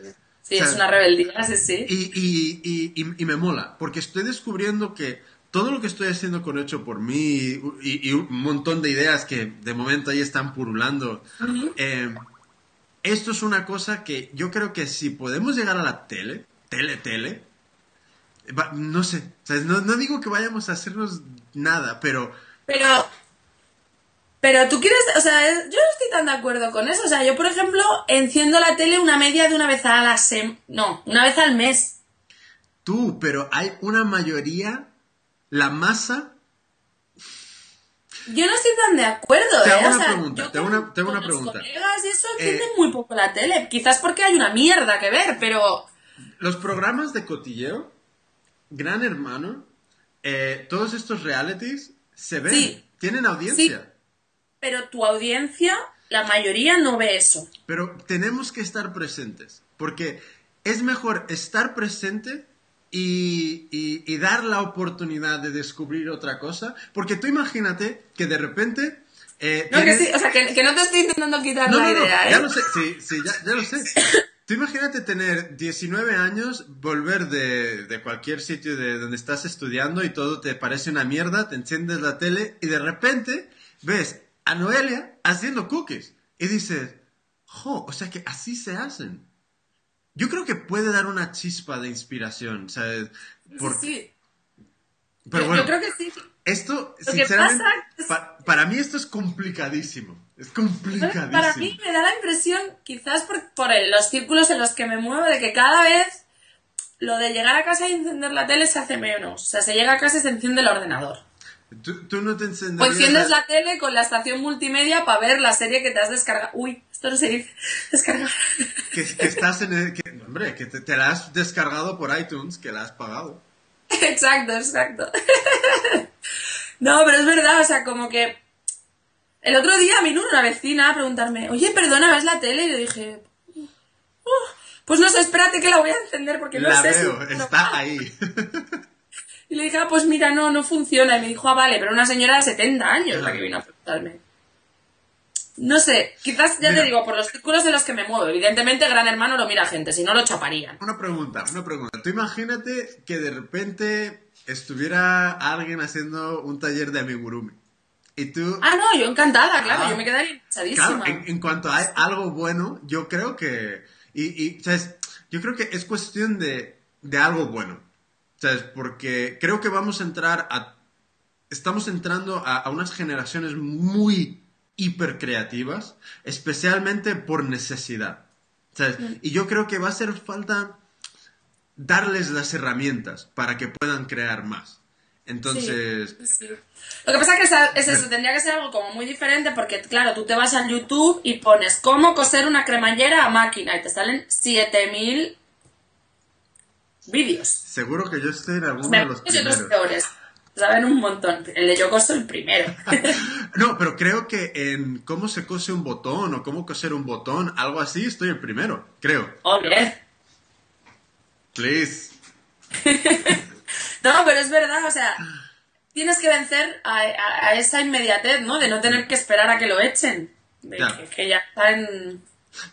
sí, O sea, es una rebeldía, sí, sí. Y, y, y, y- y me mola, porque estoy descubriendo que todo lo que estoy haciendo con Hecho por mí y, un montón de ideas que de momento ahí están purulando, eh, esto es una cosa que yo creo que si podemos llegar a la tele, tele, tele, va- no sé, o sea, no, no digo que vayamos a hacernos nada, pero Pero, pero tú quieres, o sea, yo no estoy tan de acuerdo con eso. O sea, yo, por ejemplo, enciendo la tele una media de una vez a la sem no, una vez al mes. tú, pero hay una mayoría, la masa Yo no estoy tan de acuerdo, Te ¿eh? hago O una sea, pregunta, yo te hago con- una- te hago con una los pregunta. colegas y eso Eh, encienden muy poco la tele. Quizás porque hay una mierda que ver, pero... Los programas de cotilleo, Gran Hermano, eh, todos estos realities se ven, Sí. tienen audiencia, Pero tu audiencia, la mayoría no ve eso. pero tenemos que estar presentes, porque es mejor estar presente y, y- y dar la oportunidad de descubrir otra cosa, porque tú imagínate que de repente... eh, No, que sí, o sea, que, que no te estoy intentando quitar No, la no, no, idea, ¿eh? ya lo sé, sí, sí, ya, ya lo sé. Tú imagínate tener 19 años, volver de, de cualquier sitio de donde estás estudiando y todo te parece una mierda, te enciendes la tele y de repente ves a Noelia haciendo cookies y dices, jo, o sea que así se hacen. Yo creo que puede dar una chispa de inspiración, ¿sabes? Sí, sí. Pero yo, bueno, yo creo que sí. esto, Lo que sinceramente, pasa es- pa- para mí esto es complicadísimo. Es complicadísimo. Para mí me da la impresión, quizás por, por el- los círculos en los que me muevo, de que cada vez lo de llegar a casa y encender la tele se hace menos. O sea, se llega a casa y se enciende el ordenador. ¿Tú, tú no te O encenderías enciendes la- la tele con la estación multimedia para ver la serie que te has descargado. Uy, esto no se dice. Descargar. que, que estás en el... Que, hombre, que te, te la has descargado por iTunes, que la has pagado. exacto, exacto. no, pero es verdad, o sea, como que... El otro día vino una vecina a preguntarme, oye, perdona, ¿ves la tele? Y yo dije, "Uh, pues no sé, espérate que la voy a encender porque no la sé veo, si... está ahí. Y le dije, ah, pues mira, no, no funciona. Y me dijo, ah, vale, pero una señora de 70 años la que vino a preguntarme. No sé, quizás, ya Mira. te digo, por los círculos en los que me muevo. Evidentemente, Gran Hermano lo mira gente, si no lo chaparían. Una pregunta, una pregunta. Tú imagínate que de repente estuviera alguien haciendo un taller de amigurumi. Y tú... Ah, no, yo encantada, claro, Ah. yo me quedaría. Claro, en, en cuanto a algo bueno, yo creo que... Y, y, ¿sabes? Yo creo que es cuestión de, de algo bueno. ¿Sabes? Porque creo que vamos a entrar a... Estamos entrando a, a unas generaciones muy hiper creativas, especialmente por necesidad. ¿Sabes? Y yo creo que va a hacer falta darles las herramientas para que puedan crear más. Entonces, Sí. Lo que pasa que es eso, tendría que ser algo como muy diferente porque, claro, tú te vas al YouTube y pones cómo coser una cremallera a máquina y te salen 7000 vídeos. seguro que yo estoy en alguno de los primeros. peores. Saben un montón. El de yo coso el primero. No, pero creo que en cómo se cose un botón o cómo coser un botón, algo así, estoy el primero, creo. Ole. Please. No, pero es verdad, o sea, tienes que vencer a, a- a esa inmediatez, ¿no? De no tener que esperar a que lo echen. De Ya. que, que ya está en...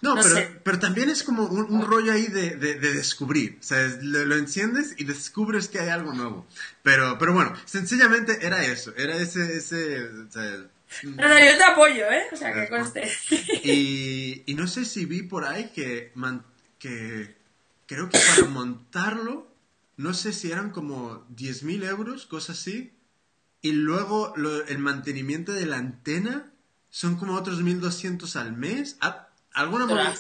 No, No pero, sé. pero también es como un, un rollo ahí de, de- de descubrir. O sea, lo, lo enciendes y descubres que hay algo nuevo. Pero, pero bueno, sencillamente era eso. Era ese... ese o sea, no, yo te apoyo, ¿eh? O sea, que conste. y, y no sé si vi por ahí que, man- que creo que para montarlo, no sé si eran como 10.000 euros, cosas así. Y luego lo- el mantenimiento de la antena son como otros 1.200 al mes. Ah, ¿Alguna manera?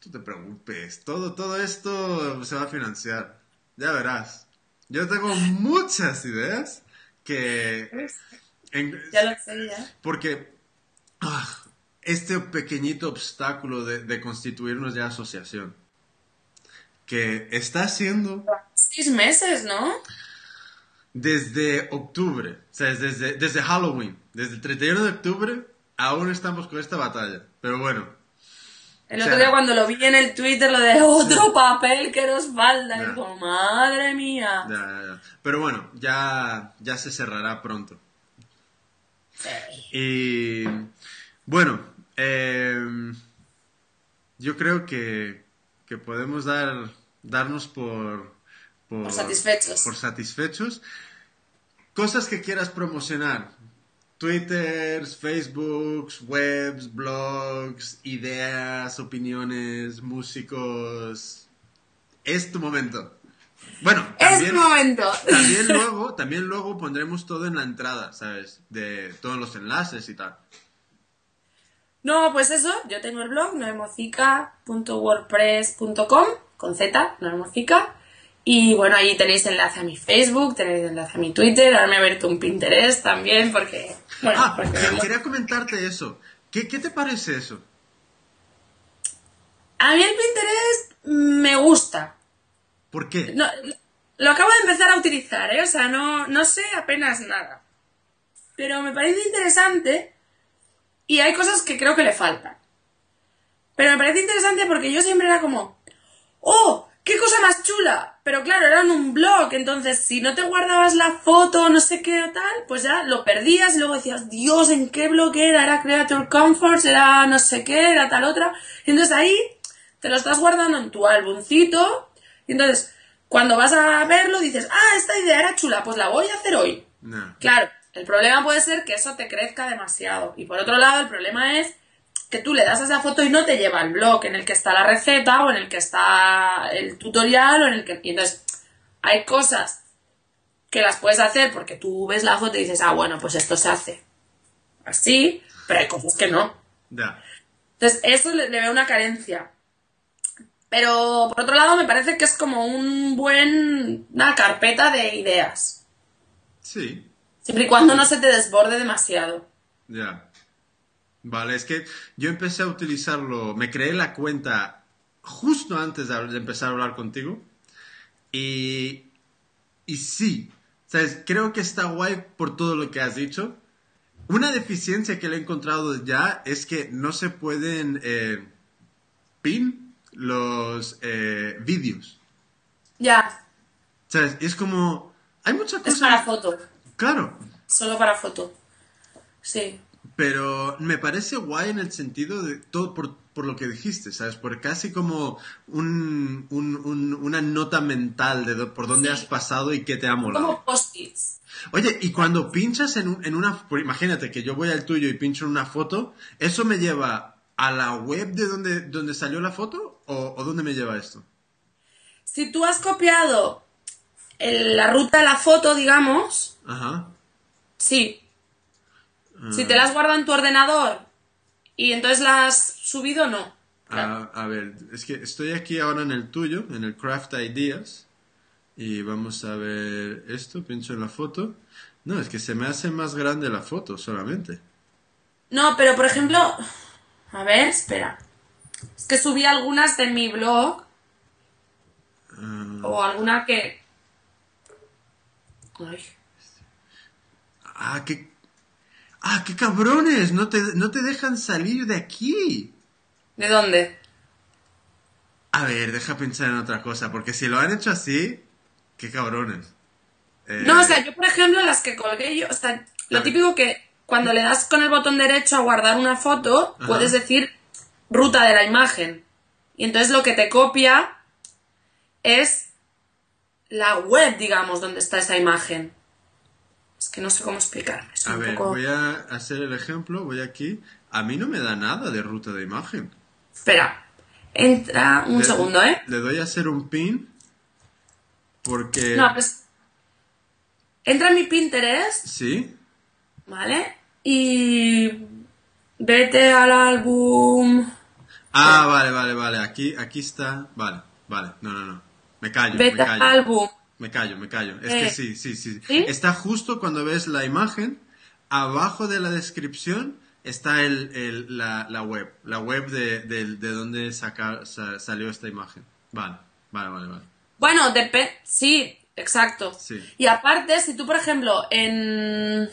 Tú te preocupes, todo, todo esto se va a financiar. Ya verás. Yo tengo muchas ideas que... en- Ya lo sé, ya. porque ah, este pequeñito obstáculo de, de constituirnos ya asociación, que está haciendo Seis meses, ¿no? desde octubre, o sea, es desde, desde Halloween, desde el 31 de octubre, aún estamos con esta batalla. Pero bueno, El O otro día cuando lo vi en el Twitter, lo de otro papel que nos falta. Ya. Y como, madre mía. ya, ya, ya. Pero bueno, ya, ya se cerrará pronto. Y bueno, em, yo creo que, que podemos dar, darnos por, Por satisfechos. por satisfechos. Cosas que quieras promocionar. Twitters, Facebooks, webs, blogs, ideas, opiniones, músicos. Es tu momento. Bueno, Es también, tu momento. también luego, también luego pondremos todo en la entrada, ¿sabes? De todos los enlaces y tal. No, pues eso, yo tengo el blog noemocica.wordpress.com con Z, noemocica. Y bueno, ahí tenéis enlace a mi Facebook, tenéis enlace a mi Twitter, ahora me abierto un Pinterest también porque... Bueno, Ah, me- quería comentarte eso. ¿Qué, qué te parece eso? A mí el Pinterest me gusta. ¿Por qué? No, lo acabo de empezar a utilizar, ¿eh? O sea, no, no sé apenas nada. Pero me parece interesante y hay cosas que creo que le faltan. Pero me parece interesante porque yo siempre era como, ¡oh! ¡Qué cosa más chula! Pero claro, era en un blog, entonces si no te guardabas la foto, no sé qué o tal, pues ya lo perdías y luego decías, Dios, ¿en qué blog era? Era Creator Comforts, era no sé qué, era tal otra. Y entonces ahí te lo estás guardando en tu álbumcito y entonces cuando vas a verlo dices, ah, esta idea era chula, pues la voy a hacer hoy. No. Claro, el problema puede ser que eso te crezca demasiado. Y por otro lado, el problema es que tú le das a esa foto y no te lleva al blog en el que está la receta o en el que está el tutorial o en el que... Y entonces, hay cosas que las puedes hacer porque tú ves la foto y dices, ah, bueno, pues esto se hace así, pero hay cosas que no. Ya. Entonces, eso le, le veo una carencia. Pero, por otro lado, me parece que es como un buen... una carpeta de ideas. Sí. Siempre y cuando no se te desborde demasiado. Ya. Vale, es que yo empecé a utilizarlo, me creé la cuenta justo antes de, empezar a hablar contigo. Y, y sí, ¿sabes? Creo que está guay por todo lo que has dicho. Una deficiencia que le he encontrado ya es que no se pueden eh, pin los eh, vídeos. Ya, ¿Sabes? Es como... Hay muchas es para cosas... foto. Claro, Solo para foto. Sí. Pero me parece guay en el sentido de todo por, por lo que dijiste, ¿sabes? Por casi como un, un- un- una nota mental de do- por dónde Sí. has pasado y qué te ha molado. Como post-its. Oye, y cuando pinchas en, en una... Imagínate que yo voy al tuyo y pincho en una foto, ¿eso me lleva a la web de donde, donde salió la foto? ¿O, o dónde me lleva esto? Si tú has copiado el- la ruta de la foto, digamos, Ajá. sí. Si Ah. te la has guardado en tu ordenador y entonces la has subido, no. A, a ver, es que estoy aquí ahora en el tuyo, en el Craft Ideas, y vamos a ver esto, pincho en la foto. No, es que se me hace más grande la foto solamente. No, pero por ejemplo, a ver, espera. Es que subí algunas de mi blog Ah, o alguna que... Ay, ah, qué... Ah, qué cabrones, no te, no te dejan salir de aquí. ¿De dónde? A ver, deja pensar en otra cosa, porque si lo han hecho así, qué cabrones. Eh, No, o sea, yo por ejemplo las que colgué yo, o sea, lo típico que cuando le das con el botón derecho a guardar una foto, Ajá. puedes decir ruta de la imagen. Y entonces lo que te copia es la web, digamos, donde está esa imagen. Es que no sé cómo explicarme. Es A un ver, poco... voy a hacer el ejemplo, voy aquí. A mí no me da nada de ruta de imagen. Espera, entra un Le- segundo, ¿eh? Le doy a hacer un pin porque... No, pues... Entra en mi Pinterest, Sí, ¿vale? Y... Vete al álbum... Ah, vale, vale, vale. Aquí, aquí está. Vale, vale. No, no, no. Me callo, me Vete al álbum. Me callo, me callo. Es Eh. que sí, sí, sí, ¿Sí? Está justo cuando ves la imagen, abajo de la descripción está el, el- la, la web. La web de, de, de donde saca- sa- salió esta imagen. Vale, vale, vale, vale. Bueno, depende. Sí, exacto. Sí. Y aparte, si tú, por ejemplo, en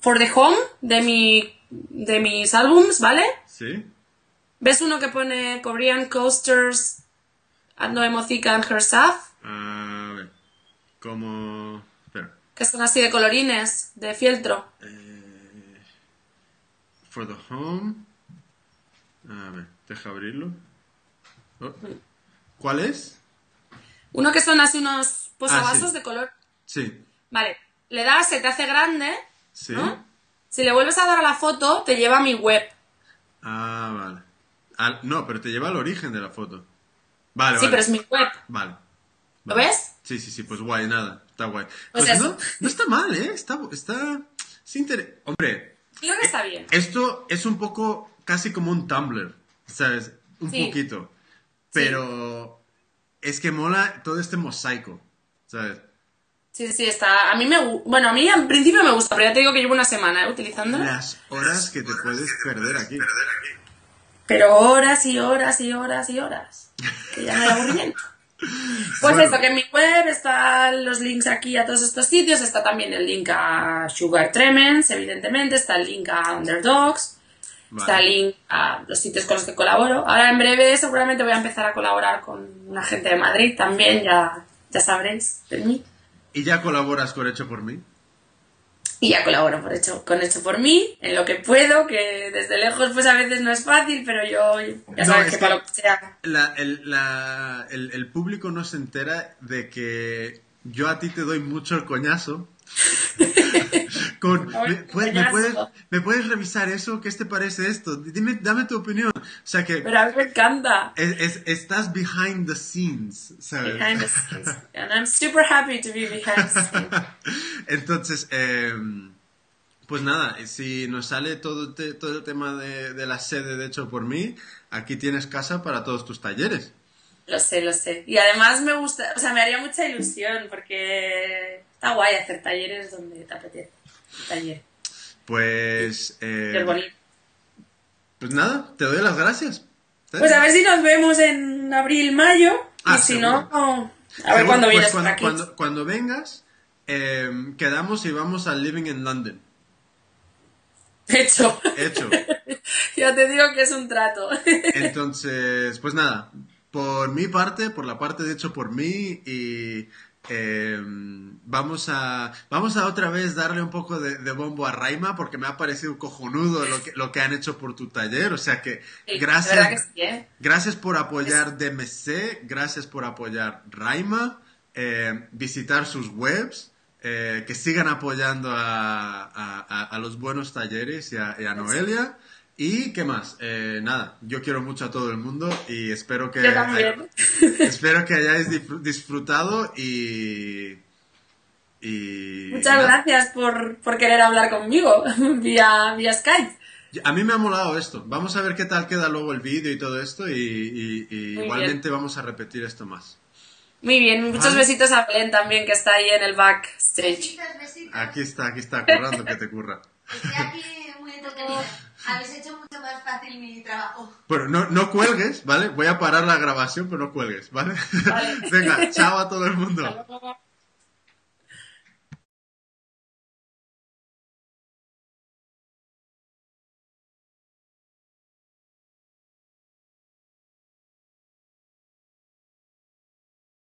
For the Home de mi de mis álbums, ¿vale? ¿Sí? ¿Ves uno que pone Korean Coasters and no Emotica and Herself? Ver. Como... Espera. Que son así de colorines, de fieltro. For the home. A ver, deja abrirlo. Oh. ¿Cuál es? Uno que son así unos posavasos Ah, sí. de color. Sí. Vale, le das, se te hace grande, Sí. ¿no? Si le vuelves a dar a la foto, te lleva a mi web. Ah, vale. Al- no, pero te lleva al origen de la foto. Vale, Sí, vale. pero es mi web. Vale. ¿Lo ves? Sí, sí, sí, pues guay, nada. Está guay. No, no está mal, ¿eh? Está... está es inter- Hombre, Creo que está bien. esto es un poco casi como un Tumblr, ¿sabes? Un Sí. poquito. Pero es que mola todo este mosaico, ¿sabes? Sí, sí, está. A mí me Bueno, a mí en principio me gusta, pero ya te digo que llevo una semana ¿eh? utilizándolo. Las horas que te puedes perder aquí. Pero horas y horas y horas y horas. Que ya hay aburrimiento. Pues Bueno. eso, que en mi web están los links aquí a todos estos sitios. Está también el link a Sugar Tremens, evidentemente. Está el link a Underdogs. Está el link a los sitios con los que colaboro. Ahora en breve seguramente voy a empezar a colaborar con una gente de Madrid también, ya, ya sabréis de mí. ¿Y ya colaboras con Hecho por mí? Y ya colaboro por hecho, con Hecho por mí, en lo que puedo, que desde lejos pues a veces no es fácil, pero yo ya sabes es que, que- para lo que sea. La- el, la- el- el público no se entera de que yo a ti te doy mucho el coñazo. Con, ¿me, puedes, me puedes- me puedes revisar eso? ¿Qué te parece esto? Dime, dame tu opinión. O sea que Pero a mí me encanta. es- es- estás behind the scenes, ¿sabes? Behind the scenes. And I'm super happy to be behind the scenes. Entonces, eh, pues nada, si nos sale todo, te- todo el tema de, de la sede de hecho por mí, aquí tienes casa para todos tus talleres. Lo sé, lo sé. Y además me gusta, o sea, me haría mucha ilusión porque está guay hacer talleres donde te apetece. Taller. Pues, eh, pues nada, te doy las gracias. Pues a ver si nos vemos en abril, mayo. Ah, y si seguro. no, a ver cuándo pues vienes cuando, aquí. Cuando, cuando vengas, eh, quedamos y vamos al Living in London. Hecho. Hecho. ya te digo que es un trato. Entonces, pues nada, por mi parte, por la parte de hecho por mí y eh, vamos a vamos a otra vez darle un poco de, de bombo a Raima porque me ha parecido cojonudo lo que, lo que han hecho por tu taller, o sea que Sí, gracias sí, ¿eh? gracias por apoyar DMC, gracias por apoyar Raima, eh, visitar sus webs, eh, que sigan apoyando a, a- a- a los buenos talleres y a, y a Noelia. Y qué más, Eh, nada, yo quiero mucho a todo el mundo y espero que, Yo también. espero que hayáis disfr- disfrutado y, y Muchas nada. gracias por, por querer hablar conmigo vía, vía Skype. A mí me ha molado esto. Vamos a ver qué tal queda luego el vídeo y todo esto y, y- y Muy igualmente vamos a repetir esto más. Muy bien, muchos Vale. besitos a Belén también que está ahí en el backstage. Besitos, besitos. Aquí está, aquí está, currando que te curra. Estoy aquí muy. Habéis hecho mucho más fácil mi trabajo. Bueno, no, no cuelgues, ¿vale? Voy a parar la grabación, pero no cuelgues, ¿vale? Vale. Venga, chao a todo el mundo. Hasta luego.